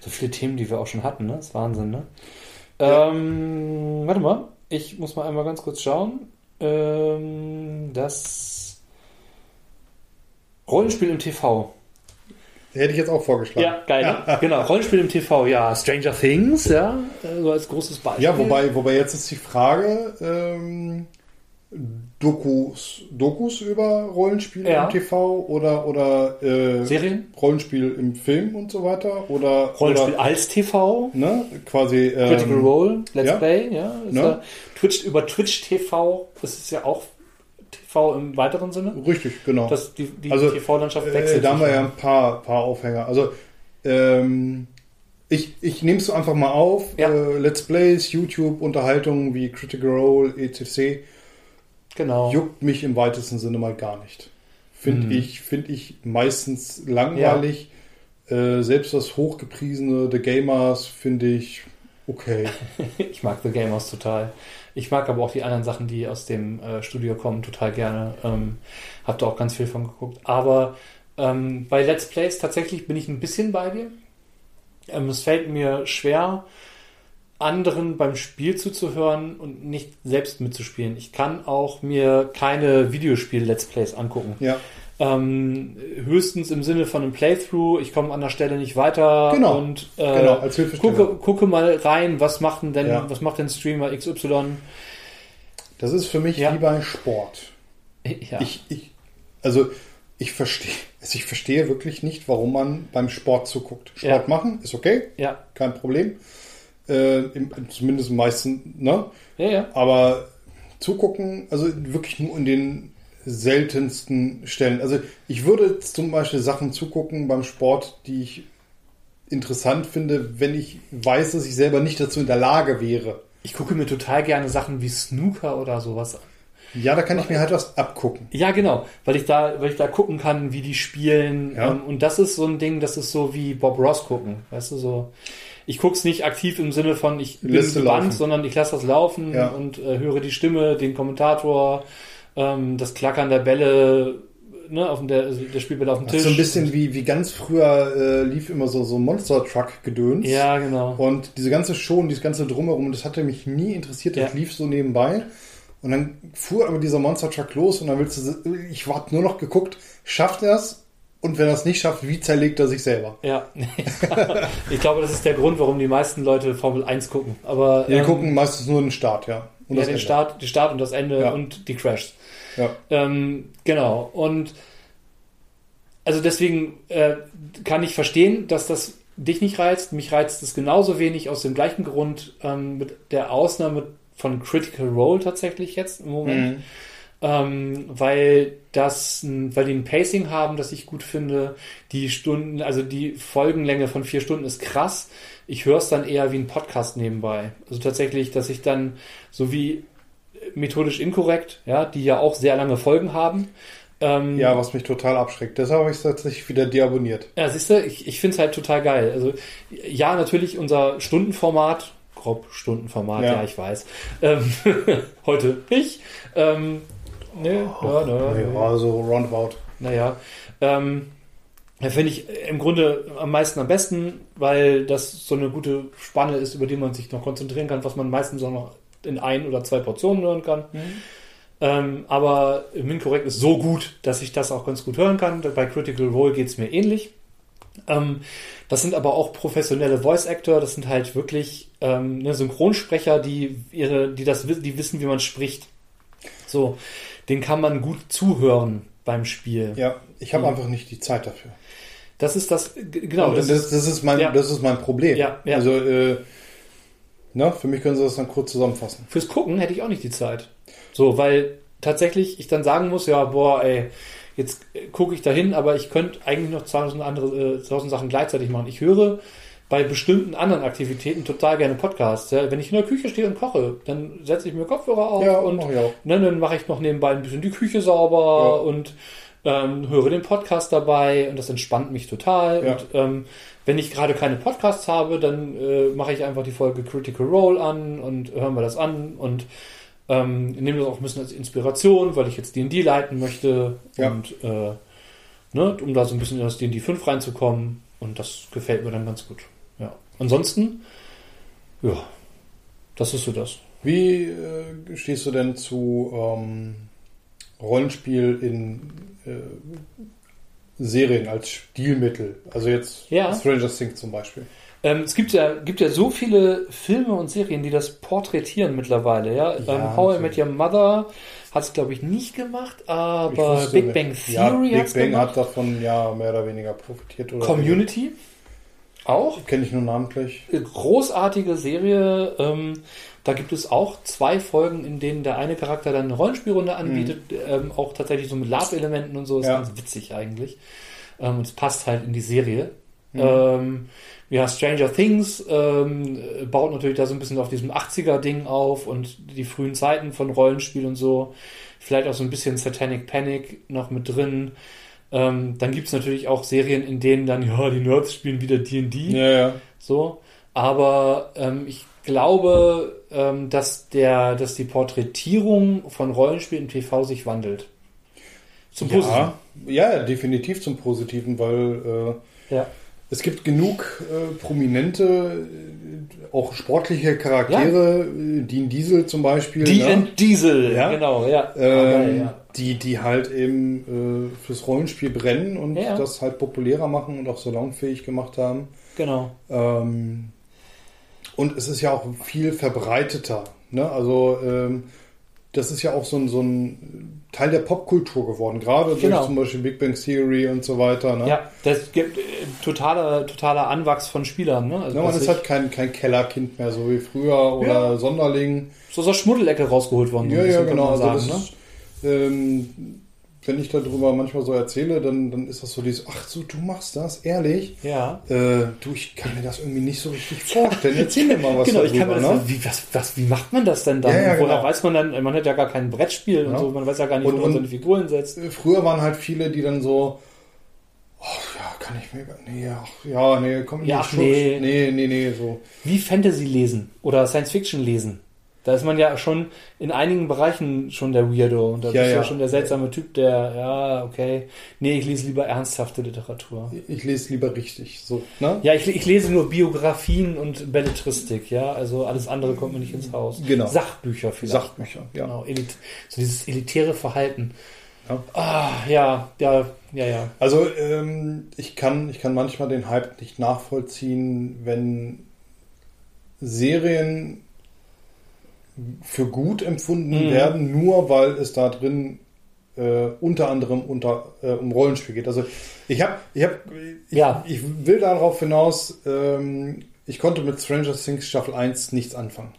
so viele Themen, die wir auch schon hatten, ne? Das ist Wahnsinn, ne? Ja. Ähm, warte mal. Ich muss mal einmal ganz kurz schauen. Ähm, das Rollenspiel im TV. Hätte ich jetzt auch vorgeschlagen. Ja, geil. ne? Genau, Rollenspiel im TV, ja. Stranger Things, ja, äh, so als großes Beispiel. Ja, wobei, wobei jetzt ist die Frage, ähm, Dokus, Dokus über Rollenspiel Ja. im TV oder, oder äh, Serien? Rollenspiel im Film und so weiter? Oder, Rollenspiel oder als TV. ne, quasi ähm, Critical Role, Let's ja. Play, ja. Ne? ja Twitch, über Twitch TV, das ist ja auch TV im weiteren Sinne. Richtig, genau. Das, die die Also, TV-Landschaft Äh, wechselt. da haben wir ja ein paar, paar Aufhänger. Also, ähm, ich, ich nehme es so einfach mal auf. Ja. Äh, Let's Plays, YouTube, Unterhaltungen wie Critical Role, etc. Genau. juckt mich im weitesten Sinne mal gar nicht. Finde Mhm. ich, finde ich meistens langweilig. Äh, selbst das hochgepriesene The Gamers finde ich okay. Ich mag The Gamers total. Ich mag aber auch die anderen Sachen, die aus dem äh, Studio kommen, total gerne. Ähm, hab da auch ganz viel von geguckt. Aber ähm, bei Let's Plays tatsächlich bin ich ein bisschen bei dir. Ähm, es fällt mir schwer, anderen beim Spiel zuzuhören und nicht selbst mitzuspielen. Ich kann auch mir keine Videospiel-Let's Plays angucken. Ja, Ähm, höchstens im Sinne von einem Playthrough. Ich komme an der Stelle nicht weiter Genau. und äh, genau, als gucke, gucke mal rein, was macht denn, denn Ja. was macht denn Streamer XY? Das ist für mich Ja. wie bei Sport. Ja. Ich, ich, also ich verstehe, also ich verstehe wirklich nicht, warum man beim Sport zuguckt. Sport Ja. machen ist okay, ja. kein Problem. Äh, im, zumindest im meisten, ne? Ja, ja. Aber zugucken, also wirklich nur in den seltensten Stellen. Also ich würde zum Beispiel Sachen zugucken beim Sport, die ich interessant finde, wenn ich weiß, dass ich selber nicht dazu in der Lage wäre. Ich gucke mir total gerne Sachen wie Snooker oder sowas an. Ja, da kann ich mir halt was abgucken. Ja, genau, weil ich da, weil ich da gucken kann, wie die spielen. Ja. Ähm, und das ist so ein Ding, das ist so wie Bob Ross gucken. Weißt du, so. Ich gucke es nicht aktiv im Sinne von, ich bin du gebannt, laufen. sondern ich lasse das laufen Ja. und äh, höre die Stimme, den Kommentator, ähm, das Klackern der Bälle, ne, auf dem, der, also der Spielbälle auf dem Das Tisch. ist so ein bisschen wie, wie ganz früher äh, lief immer so, so Monster Truck Gedöns. Ja, genau. Und diese ganze Show und dieses ganze Drumherum, das hatte mich nie interessiert. Das Ja. lief so nebenbei. Und dann fuhr aber dieser Monster Truck los und dann willst du, ich warte nur noch geguckt, schafft er es? Und wenn er es nicht schafft, wie zerlegt er sich selber? Ja, ich glaube, das ist der Grund, warum die meisten Leute Formel 1 gucken. Aber Wir ähm, gucken meistens nur den Start, ja. Und ja, das den Ende. Start, den Start und das Ende Ja. und die Crashs. Ja. Ähm, genau. Und also deswegen äh, kann ich verstehen, dass das dich nicht reizt. Mich reizt es genauso wenig aus dem gleichen Grund, ähm, mit der Ausnahme von Critical Role tatsächlich jetzt im Moment. Mhm. Ähm, weil das, ein- weil die ein Pacing haben, das ich gut finde. Die Stunden, also die Folgenlänge von vier Stunden ist krass. Ich höre es dann eher wie ein Podcast nebenbei. Also tatsächlich, dass ich dann so wie methodisch inkorrekt, ja, die ja auch sehr lange Folgen haben. Ähm, Ja, was mich total abschreckt. Deshalb habe ich es tatsächlich wieder deabonniert. ja, siehst du, ich, ich finde es halt total geil. Also, ja, natürlich unser Stundenformat, grob Stundenformat, ja, Ja. ich weiß. Ähm, heute nicht. Ähm, ne, ja, ne, Ja, so roundabout. naja. Ähm, ja, finde ich im Grunde am meisten am besten, weil das so eine gute Spanne ist, über die man sich noch konzentrieren kann, was man meistens auch noch in ein oder zwei Portionen hören kann. Ähm, aber Minkorrekt ist so gut, dass ich das auch ganz gut hören kann. Bei Critical Role geht es mir ähnlich. Ähm, das sind aber auch professionelle Voice Actor, das sind halt wirklich ähm, ne, Synchronsprecher, die ihre, die das die wissen, wie man spricht. So, den kann man gut zuhören beim Spiel. Ja, ich habe mhm. einfach nicht die Zeit dafür. Das ist das, genau. Das, das, das, ist mein, ja. das ist mein Problem. Ja, ja. Also, äh, na, für mich können Sie das dann kurz zusammenfassen. Fürs Gucken hätte ich auch nicht die Zeit. So, weil tatsächlich ich dann sagen muss, ja, boah, ey, jetzt gucke ich dahin, aber ich könnte eigentlich noch tausend andere, äh, tausend Sachen gleichzeitig machen. Ich höre bei bestimmten anderen Aktivitäten total gerne Podcasts. Ja. Wenn ich in der Küche stehe und koche, dann setze ich mir Kopfhörer auf ja, und ne, dann mache ich noch nebenbei ein bisschen die Küche sauber ja. und ähm, höre den Podcast dabei und das entspannt mich total. Und ähm, wenn ich gerade keine Podcasts habe, dann äh, mache ich einfach die Folge Critical Role an und hören wir das an und ähm, nehme das auch ein bisschen als Inspiration, weil ich jetzt D&D leiten möchte und äh, ne, um da so ein bisschen in das D&D 5 reinzukommen und das gefällt mir dann ganz gut. Ja. Ansonsten, ja, das ist so das. Wie äh, stehst du denn zu ähm, Rollenspiel in äh, Serien als Stilmittel. Also jetzt ja. Stranger Things zum Beispiel. Ähm, es gibt ja, gibt ja so viele Filme und Serien, die das porträtieren mittlerweile. Ja? ja ähm, How I Met Your Mother hat es, glaube ich, nicht gemacht, aber Big Bang Theory ja, Big Bang gemacht. hat davon ja mehr oder weniger profitiert. Oder Community auch. Kenne ich nur namentlich. Großartige Serie. Ähm, da gibt es auch zwei Folgen, in denen der eine Charakter dann eine Rollenspielrunde anbietet, mhm. ähm, auch tatsächlich so mit Lab-Elementen und so. Ist ja. ganz witzig eigentlich. Ähm, und es passt halt in die Serie. Mhm. Ähm, ja, Stranger Things ähm, baut natürlich da so ein bisschen auf diesem 80er-Ding auf und die frühen Zeiten von Rollenspiel und so. Vielleicht auch so ein bisschen Satanic Panic noch mit drin. Ähm, dann gibt es natürlich auch Serien, in denen dann, ja, die Nerds spielen wieder D&D. Ja, ja. So. Aber ähm, ich glaube, ähm, dass, der, dass die Porträtierung von Rollenspielen im TV sich wandelt. Zum Positiven. Ja, ja definitiv zum Positiven, weil äh, ja. es gibt genug äh, prominente, äh, auch sportliche Charaktere, ja. Äh, Dean Diesel zum Beispiel. Dean ne? Diesel, ja? genau, ja. Ähm, ja. Die, die halt eben äh, fürs Rollenspiel brennen und das halt populärer machen und auch salonfähig gemacht haben. Genau. Ähm, und es ist ja auch viel verbreiteter. Ne? Also ähm, das ist ja auch so ein, so ein Teil der Popkultur geworden, gerade genau. durch zum Beispiel Big Bang Theory und so weiter. Ne? Ja, das gibt äh, totaler, totaler Anwachs von Spielern. Ne? Also, ja, man ist halt kein, kein Kellerkind mehr, so wie früher oder ja. Sonderling. So aus der Schmuddelecke rausgeholt worden. Ja, ja, genau. Also sagen, also das ne? ist, ähm, wenn ich darüber manchmal so erzähle, dann, dann ist das so dieses, ach so, du machst das, ehrlich? Ja. Äh, du, ich kann mir das irgendwie nicht so richtig vorstellen. Erzähl mir mal was Genau, darüber, ich kann mir das, ne? wie, was, was, wie macht man das denn dann? Ja, ja, Woher genau. weiß man dann, man hat ja gar kein Brettspiel ja. und so, man weiß ja gar nicht, und, wo man seine Figuren setzt. Früher waren halt viele, die dann so, oh, ja, kann ich mir, nee, ach, ja, nee, komm, ja, nee. nee, nee, nee, so. Wie Fantasy lesen oder Science Fiction lesen. Da ist man ja schon in einigen Bereichen schon der Weirdo. Und da ja, bist du ja schon der seltsame Typ, der, ja, okay. Nee, ich lese lieber ernsthafte Literatur. Ich lese lieber richtig, so, ne? Ja, ich, ich lese nur Biografien und Belletristik, ja. Also alles andere kommt mir nicht ins Haus. Genau. Sachbücher vielleicht. Sachbücher, ja. Genau, Elit so dieses elitäre Verhalten. Ja. Ah, ja, ja, ja, ja. Also, ähm, ich kann, ich kann manchmal den Hype nicht nachvollziehen, wenn Serien für gut empfunden mhm. werden, nur weil es da drin äh, unter anderem unter, äh, um Rollenspiel geht. Also ich habe, ich habe, ich, ja. ich will darauf hinaus, ähm, ich konnte mit Stranger Things Staffel 1 nichts anfangen.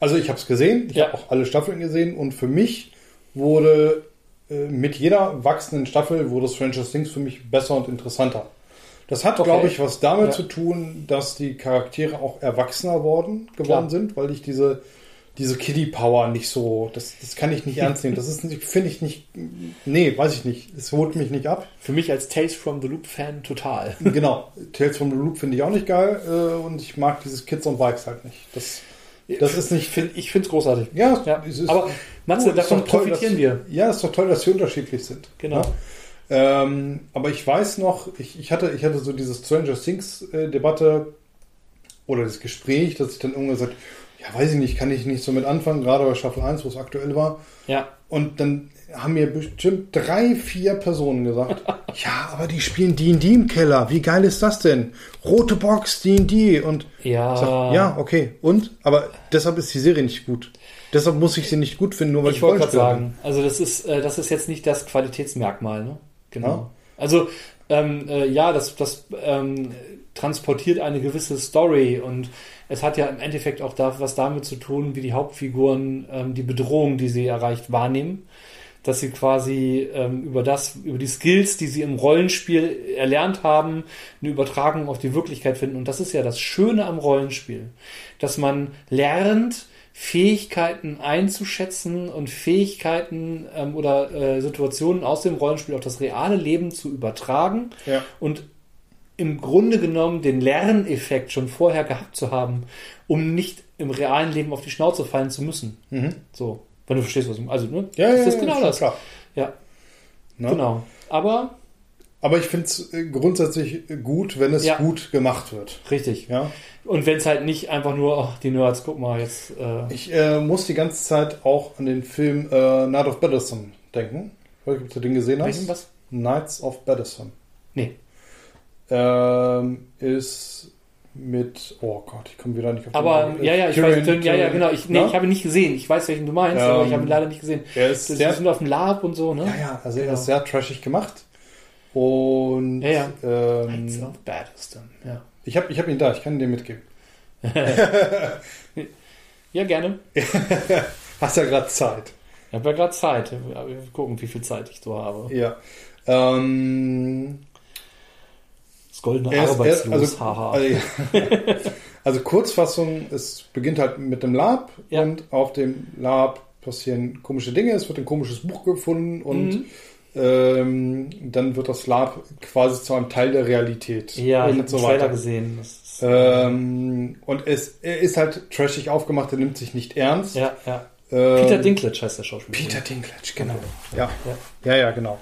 Also ich habe es gesehen, ich ja. habe auch alle Staffeln gesehen und für mich wurde äh, mit jeder wachsenden Staffel wurde Stranger Things für mich besser und interessanter. Das hat, okay. glaube ich, was damit ja. zu tun, dass die Charaktere auch erwachsener worden geworden Klar. sind, weil ich diese diese Kiddie Power nicht so, das, das kann ich nicht ernst nehmen. Das ist, finde ich nicht, nee, weiß ich nicht. Es holt mich nicht ab. Für mich als Tales from the Loop Fan total. Genau. Tales from the Loop finde ich auch nicht geil äh, und ich mag dieses Kids on Bikes halt nicht. Das, das ist nicht. Ich finde es großartig. Ja, ja. Ist, aber Matze, davon toll, profitieren dass, wir. Ja, ist doch toll, dass sie unterschiedlich sind. Genau. Ja? Ähm, aber ich weiß noch, ich, ich, hatte, ich hatte so diese Stranger Things äh, Debatte oder das Gespräch, dass ich dann irgendwann gesagt ja, weiß ich nicht, kann ich nicht so mit anfangen, gerade bei Staffel 1, wo es aktuell war. Ja. Und dann haben mir bestimmt drei, vier Personen gesagt, ja, aber die spielen D&D im Keller. Wie geil ist das denn? Rote Box, D&D. Und Ja. ich sag, ja, okay. Und? Aber deshalb ist die Serie nicht gut. Deshalb muss ich sie nicht gut finden, nur weil Ich wollte gerade Rollenspieler sagen, also das ist, äh, das ist jetzt nicht das Qualitätsmerkmal, ne? Genau. Ja. Also, ähm, äh, ja, das, das ähm, transportiert eine gewisse Story und es hat ja im Endeffekt auch da, was damit zu tun, wie die Hauptfiguren ähm, die Bedrohung, die sie erreicht, wahrnehmen. Dass sie quasi ähm, über das, über die Skills, die sie im Rollenspiel erlernt haben, eine Übertragung auf die Wirklichkeit finden. Und das ist ja das Schöne am Rollenspiel, dass man lernt, Fähigkeiten einzuschätzen und Fähigkeiten ähm, oder äh, Situationen aus dem Rollenspiel auf das reale Leben zu übertragen Ja. und im Grunde genommen den Lerneffekt schon vorher gehabt zu haben, um nicht im realen Leben auf die Schnauze fallen zu müssen. Mhm. So, wenn du verstehst, was ich meine. Also, ne? Ja, das ja, ist ja, genau das. Klar. Ja, Ne? genau. Aber Aber ich finde es grundsätzlich gut, wenn es Ja. gut gemacht wird. richtig. Ja. Und wenn es halt nicht einfach nur, ach, die Nerds, guck mal, jetzt. Äh, Ich äh, muss die ganze Zeit auch an den Film äh, Night of Battlesome denken. Ich weiß nicht, ob du den gesehen hast. welchen was? Knights of Battlesome. Nee. Ähm, ist mit, oh Gott, ich komme wieder nicht auf den Aber Namen. ja, ja, ich Tyrion- weiß, ja, ja, Tyrion, genau. Ich, nee, ne? ich habe ihn nicht gesehen. Ich weiß, welchen du meinst, aber ich Ähm, habe ihn leider nicht gesehen. Er ist Das sehr, ist auf dem Lab und so, ne? ja, ja, also er Genau. ist sehr trashig gemacht. Und Ja, ja. ähm, Knights of Battleston, ja. ich habe ich hab ihn da, ich kann ihn dir mitgeben. Ja, gerne. Hast ja gerade Zeit. Ich habe ja gerade Zeit. Wir gucken, wie viel Zeit ich so habe. Ja. Ähm, Das goldene er ist, er Arbeitslos, ist, also, haha. also, also Kurzfassung, es beginnt halt mit dem Lab Ja. und auf dem Lab passieren komische Dinge, es wird ein komisches Buch gefunden und Mhm. ähm, dann wird das Lab quasi zu einem Teil der Realität ja, ich und habe so weiter. gesehen. Ist, Ähm, und es, er ist halt trashig aufgemacht, er nimmt sich nicht ernst. ja, ja. Ähm, Peter Dinklage heißt der Schauspieler. Peter Dinklage, genau. Ja. Ja, ja, ja, genau.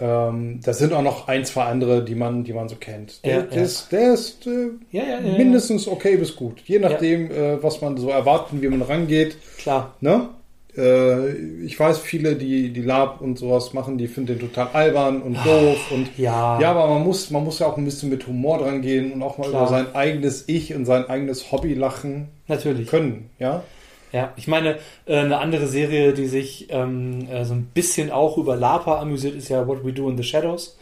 Ähm, das sind auch noch ein, zwei andere, die man, die man so kennt. Der, Ja, der ja. ist, der ist äh, Ja, mindestens okay bis gut. Je nachdem, äh, was man so erwartet, wie man rangeht. Klar. Ne? Äh, ich weiß, viele, die, die Lab und sowas machen, die finden den total albern und doof. Und Ja. ja, aber man muss, man muss ja auch ein bisschen mit Humor dran gehen und auch mal Klar. über sein eigenes Ich und sein eigenes Hobby lachen Natürlich. können. Ja, Ja, ich meine, äh, eine andere Serie, die sich ähm, äh, so ein bisschen auch über Lapa amüsiert, ist ja What We Do in the Shadows.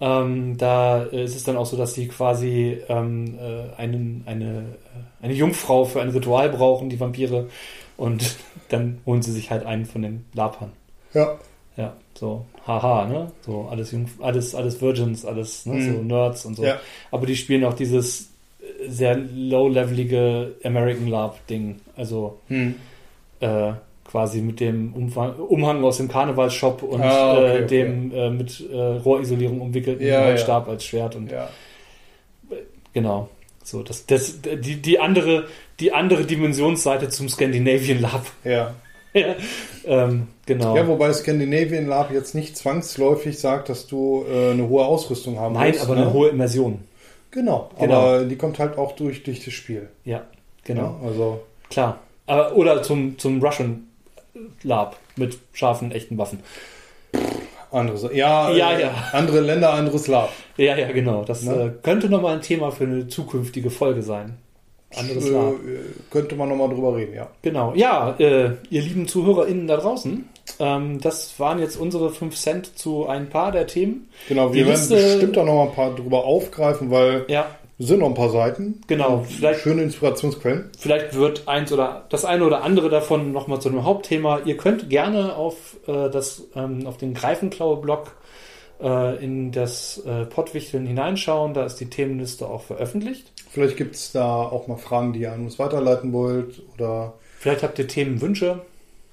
Ähm, da äh, ist es dann auch so, dass sie quasi ähm, äh, einen, eine, eine Jungfrau für ein Ritual brauchen, die Vampire, und dann holen sie sich halt einen von den Lapern. ja, Ja, so, haha, ne? So, alles Jung, alles, alles Virgins, alles, ne? Mhm. So Nerds und so. Ja. Aber die spielen auch dieses sehr low-levelige American Lab-Ding. Also, hm. äh, quasi mit dem Umfang, Umhang aus dem Karnevalsshop und Ah, okay, äh, okay. dem äh, mit äh, Rohrisolierung umwickelten Ja, Holzstab als Schwert und ja. genau. So, das, das, die, die andere, die andere Dimensionsseite zum Scandinavian Lab. ja. ähm, genau. Ja, wobei Scandinavian Lab jetzt nicht zwangsläufig sagt, dass du äh, eine hohe Ausrüstung haben Nein, musst. aber ne? eine hohe Immersion. Genau, Genau. aber die kommt halt auch durch, durch das Spiel. Ja, genau. Ja, also, Klar. Aber, oder zum, zum Russian Lab mit scharfen, echten Waffen. andere, Sa- ja, Ja, äh, ja. andere Länder, anderes Lab. Ja, ja, genau. Das Ne? äh, könnte nochmal ein Thema für eine zukünftige Folge sein. Anderes Äh, Lab. könnte man nochmal drüber reden, ja. Genau. Ja, ihr lieben ZuhörerInnen da draußen, ähm, das waren jetzt unsere 5 Cent zu ein paar der Themen. Genau, Die wir werden Liste- bestimmt auch noch ein paar drüber aufgreifen, weil Ja, es sind noch ein paar Seiten. Genau, vielleicht- Schöne Inspirationsquellen. vielleicht wird eins oder das eine oder andere davon nochmal zu einem Hauptthema. Ihr könnt gerne auf, äh, das, ähm, auf den Greifenklaue-Blog äh, in das äh, Pottwichteln hineinschauen. Da ist die Themenliste auch veröffentlicht. Vielleicht gibt es da auch mal Fragen, die ihr an uns weiterleiten wollt. Oder Vielleicht habt ihr Themenwünsche.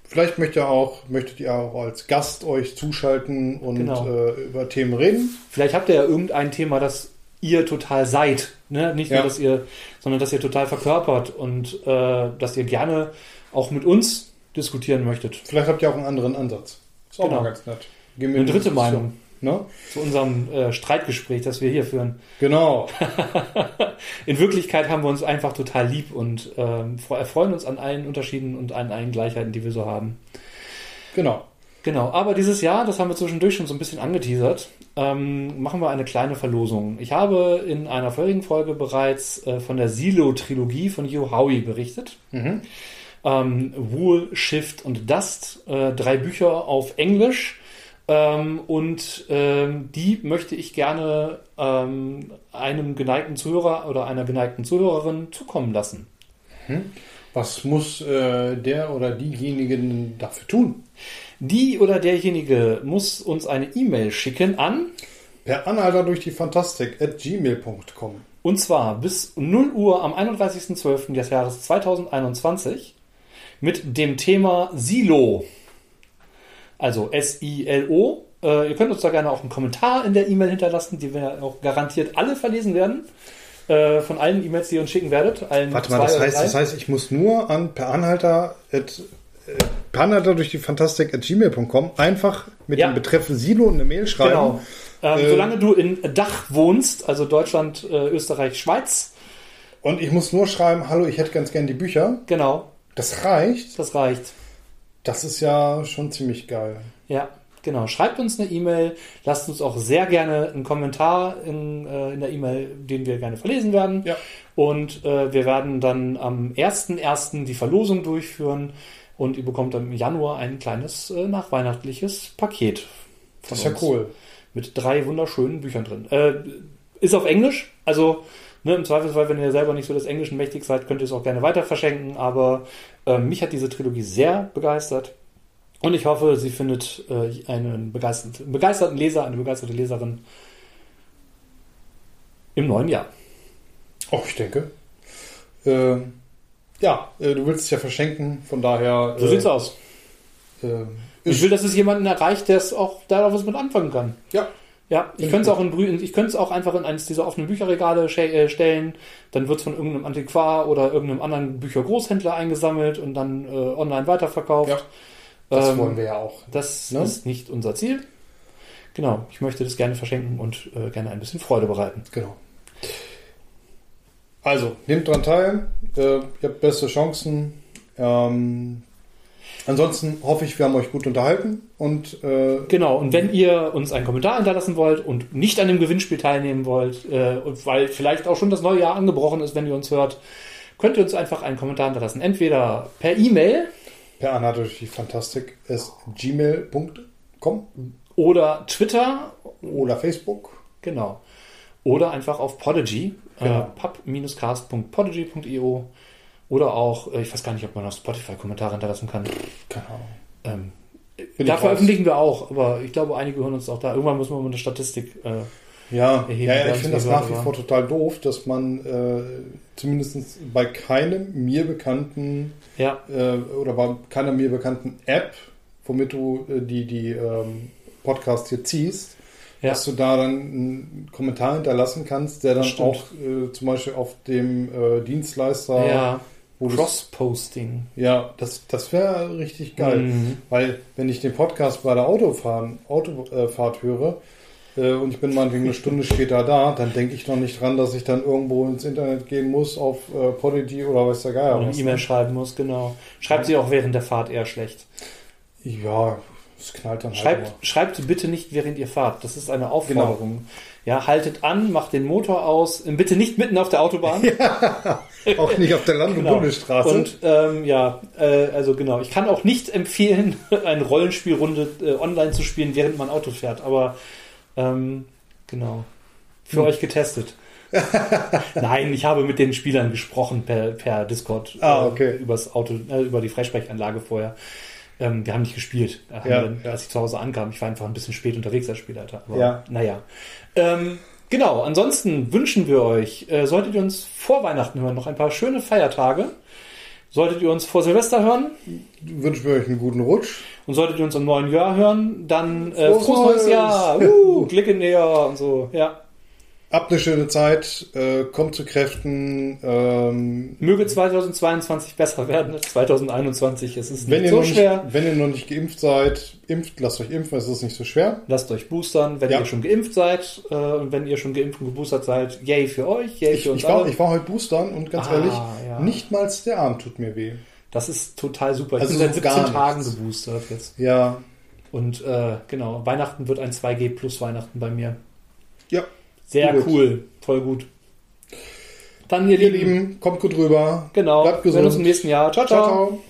Vielleicht möchtet ihr auch, möchtet ihr auch als Gast euch zuschalten und Genau. äh, über Themen reden. Vielleicht habt ihr ja irgendein Thema, das ihr total seid. Ne? Nicht nur, Ja. dass ihr, sondern dass ihr total verkörpert und äh, dass ihr gerne auch mit uns diskutieren möchtet. Vielleicht habt ihr auch einen anderen Ansatz. Ist auch Genau. mal ganz nett. Eine dritte. Meinung. Ne? Zu unserem äh, Streitgespräch, das wir hier führen. Genau. In Wirklichkeit haben wir uns einfach total lieb und ähm, erfreuen uns an allen Unterschieden und an allen Gleichheiten, die wir so haben. Genau. Genau, aber dieses Jahr, das haben wir zwischendurch schon so ein bisschen angeteasert, ähm, machen wir eine kleine Verlosung. Ich habe in einer vorigen Folge bereits äh, von der Silo-Trilogie von Hugh Howey berichtet. Mhm. Ähm, Wool, Shift und Dust, äh, drei Bücher auf Englisch. Ähm, und ähm, die möchte ich gerne ähm, einem geneigten Zuhörer oder einer geneigten Zuhörerin zukommen lassen. Mhm. Was muss äh, der oder diejenigen dafür tun? Die oder derjenige muss uns eine E-Mail schicken an Per Anhalter durch die Fantastik at gmail.com. und zwar bis 0 Uhr am 31.12. des Jahres 2021 mit dem Thema Silo. Also S-I-L-O. Äh, ihr könnt uns da gerne auch einen Kommentar in der E-Mail hinterlassen, die wir auch garantiert alle verlesen werden. Äh, von allen E-Mails, die ihr uns schicken werdet. Allen Warte mal, das heißt, das heißt, ich muss nur an per Anhalter at, äh, per Anhalter durch die Fantastik at gmail.com einfach mit Ja. dem Betreff Silo eine Mail schreiben. Genau. Ähm, Äh, solange du in Dach wohnst, also Deutschland, äh, Österreich, Schweiz, Und ich muss nur schreiben, hallo, ich hätte ganz gern die Bücher. genau, Das reicht. das reicht. Das ist ja schon ziemlich geil. Ja, genau. Schreibt uns eine E-Mail, lasst uns auch sehr gerne einen Kommentar in, äh, in der E-Mail, den wir gerne verlesen werden. Ja. Und äh, wir werden dann am 1.1. die Verlosung durchführen und ihr bekommt dann im Januar ein kleines äh, nachweihnachtliches Paket. Das ist ja cool. Mit drei wunderschönen Büchern drin. Äh, ist auf Englisch, also ne, im Zweifelsfall, wenn ihr selber nicht so des Englischen mächtig seid, könnt ihr es auch gerne weiter verschenken, aber äh, mich hat diese Trilogie sehr begeistert und ich hoffe, sie findet äh, einen begeisterten, begeisterten Leser, eine begeisterte Leserin im neuen Jahr. Oh, ich denke. Äh, ja, äh, du willst es ja verschenken, von daher. So äh, sieht's aus. Äh, Ich will, dass es jemanden erreicht, der es auch da was mit anfangen kann. ja, Ja, ich könnte es auch in ich könnte es auch einfach in eines dieser offenen Bücherregale äh, stellen. Dann wird es von irgendeinem Antiquar oder irgendeinem anderen Büchergroßhändler eingesammelt und dann äh, online weiterverkauft. Ja, das Ähm, wollen wir ja auch. Das Ne? ist nicht unser Ziel. Genau, ich möchte das gerne verschenken und äh, gerne ein bisschen Freude bereiten. Genau. Also, nehmt dran teil. Äh, ihr habt beste Chancen. Ähm, ansonsten hoffe ich, wir haben euch gut unterhalten. Und äh, Genau, und wenn ihr uns einen Kommentar hinterlassen wollt und nicht an dem Gewinnspiel teilnehmen wollt, äh, weil vielleicht auch schon das neue Jahr angebrochen ist, wenn ihr uns hört, könnt ihr uns einfach einen Kommentar hinterlassen. Entweder per E-Mail per durch die Fantastik ist gmail.com oder Twitter oder Facebook. Genau. Oder einfach auf Podigy, Genau. äh, pub-cast.podigy.io oder auch, äh, ich weiß gar nicht, ob man auf Spotify Kommentare hinterlassen kann. Keine Ahnung. Ähm, da ich veröffentlichen wir auch, aber ich glaube, einige hören uns auch da. Irgendwann müssen wir mal eine Statistik. Äh, Ja, erheben, ja, ja ich finde das nach wie vor total doof, dass man äh, zumindest bei keinem mir bekannten ja, äh, oder bei keiner mir bekannten App, womit du äh, die, die ähm, Podcast hier ziehst, Ja. dass du da dann einen Kommentar hinterlassen kannst, der dann Stimmt. auch äh, zum Beispiel auf dem äh, Dienstleister, ja, Cross-Posting. ja, das, das wäre richtig geil. Mhm. Weil wenn ich den Podcast bei der Autofahren, Autofahrt höre äh, und ich bin meinetwegen eine Stunde später da, dann denke ich noch nicht dran, dass ich dann irgendwo ins Internet gehen muss auf äh, Podigy oder weiß der Geier Oder eine. E-Mail schreiben muss, genau. Schreibt sie auch während der Fahrt eher schlecht. Ja, es knallt dann halt Schreibt, schreibt bitte nicht, während ihr fahrt. Das ist eine Aufforderung. Ja, haltet an, macht den Motor aus. Bitte nicht mitten auf der Autobahn. immer. Auch nicht auf der Land- und Genau. Bundesstraße. Und ähm, ja, äh, also genau. Ich kann auch nicht empfehlen, eine Rollenspielrunde äh, online zu spielen, während man Auto fährt. Aber ähm, genau. Für Hm. euch getestet. Nein, ich habe mit den Spielern gesprochen per, per Discord Ah, okay. äh, übers Auto, äh, über die Freisprechanlage vorher. Ähm, wir haben nicht gespielt, äh, Ja, dann, ja. als ich zu Hause ankam. Ich war einfach ein bisschen spät unterwegs als Spielleiter. Aber Ja. naja. Ähm, genau, ansonsten wünschen wir euch, äh, solltet ihr uns vor Weihnachten hören, noch ein paar schöne Feiertage. Solltet ihr uns vor Silvester hören wünschen wir euch einen guten Rutsch. und solltet ihr uns im neuen Jahr hören, dann äh, Frohes frohes neues! Jahr. Uh, Klick in näher und so. Ja. Habt eine schöne Zeit, äh, kommt zu Kräften. Ähm, Möge 2022 besser werden als 2021. Es ist nicht so schwer. nicht, wenn ihr noch nicht geimpft seid, impft, lasst euch impfen, es ist nicht so schwer. Lasst euch boostern, wenn Ja. ihr schon geimpft seid. Äh, und wenn ihr schon geimpft und geboostert seid, yay für euch, yay Ich, für uns ich, war, alle. ich war heute boostern und ganz Ah, ehrlich, ja. nicht mal der Arm tut mir weh. Das ist total super. Ich Also bin seit so gar 17 Tagen nichts. geboostert jetzt. Ja, Und äh, genau, Weihnachten wird ein 2G plus Weihnachten bei mir. ja. Sehr Gut. cool, voll gut. Dann, ihr Ihr Lieben, Lieben, kommt gut rüber. genau, bleibt wir sehen uns gesund. im nächsten Jahr. ciao. Ciao, ciao. ciao.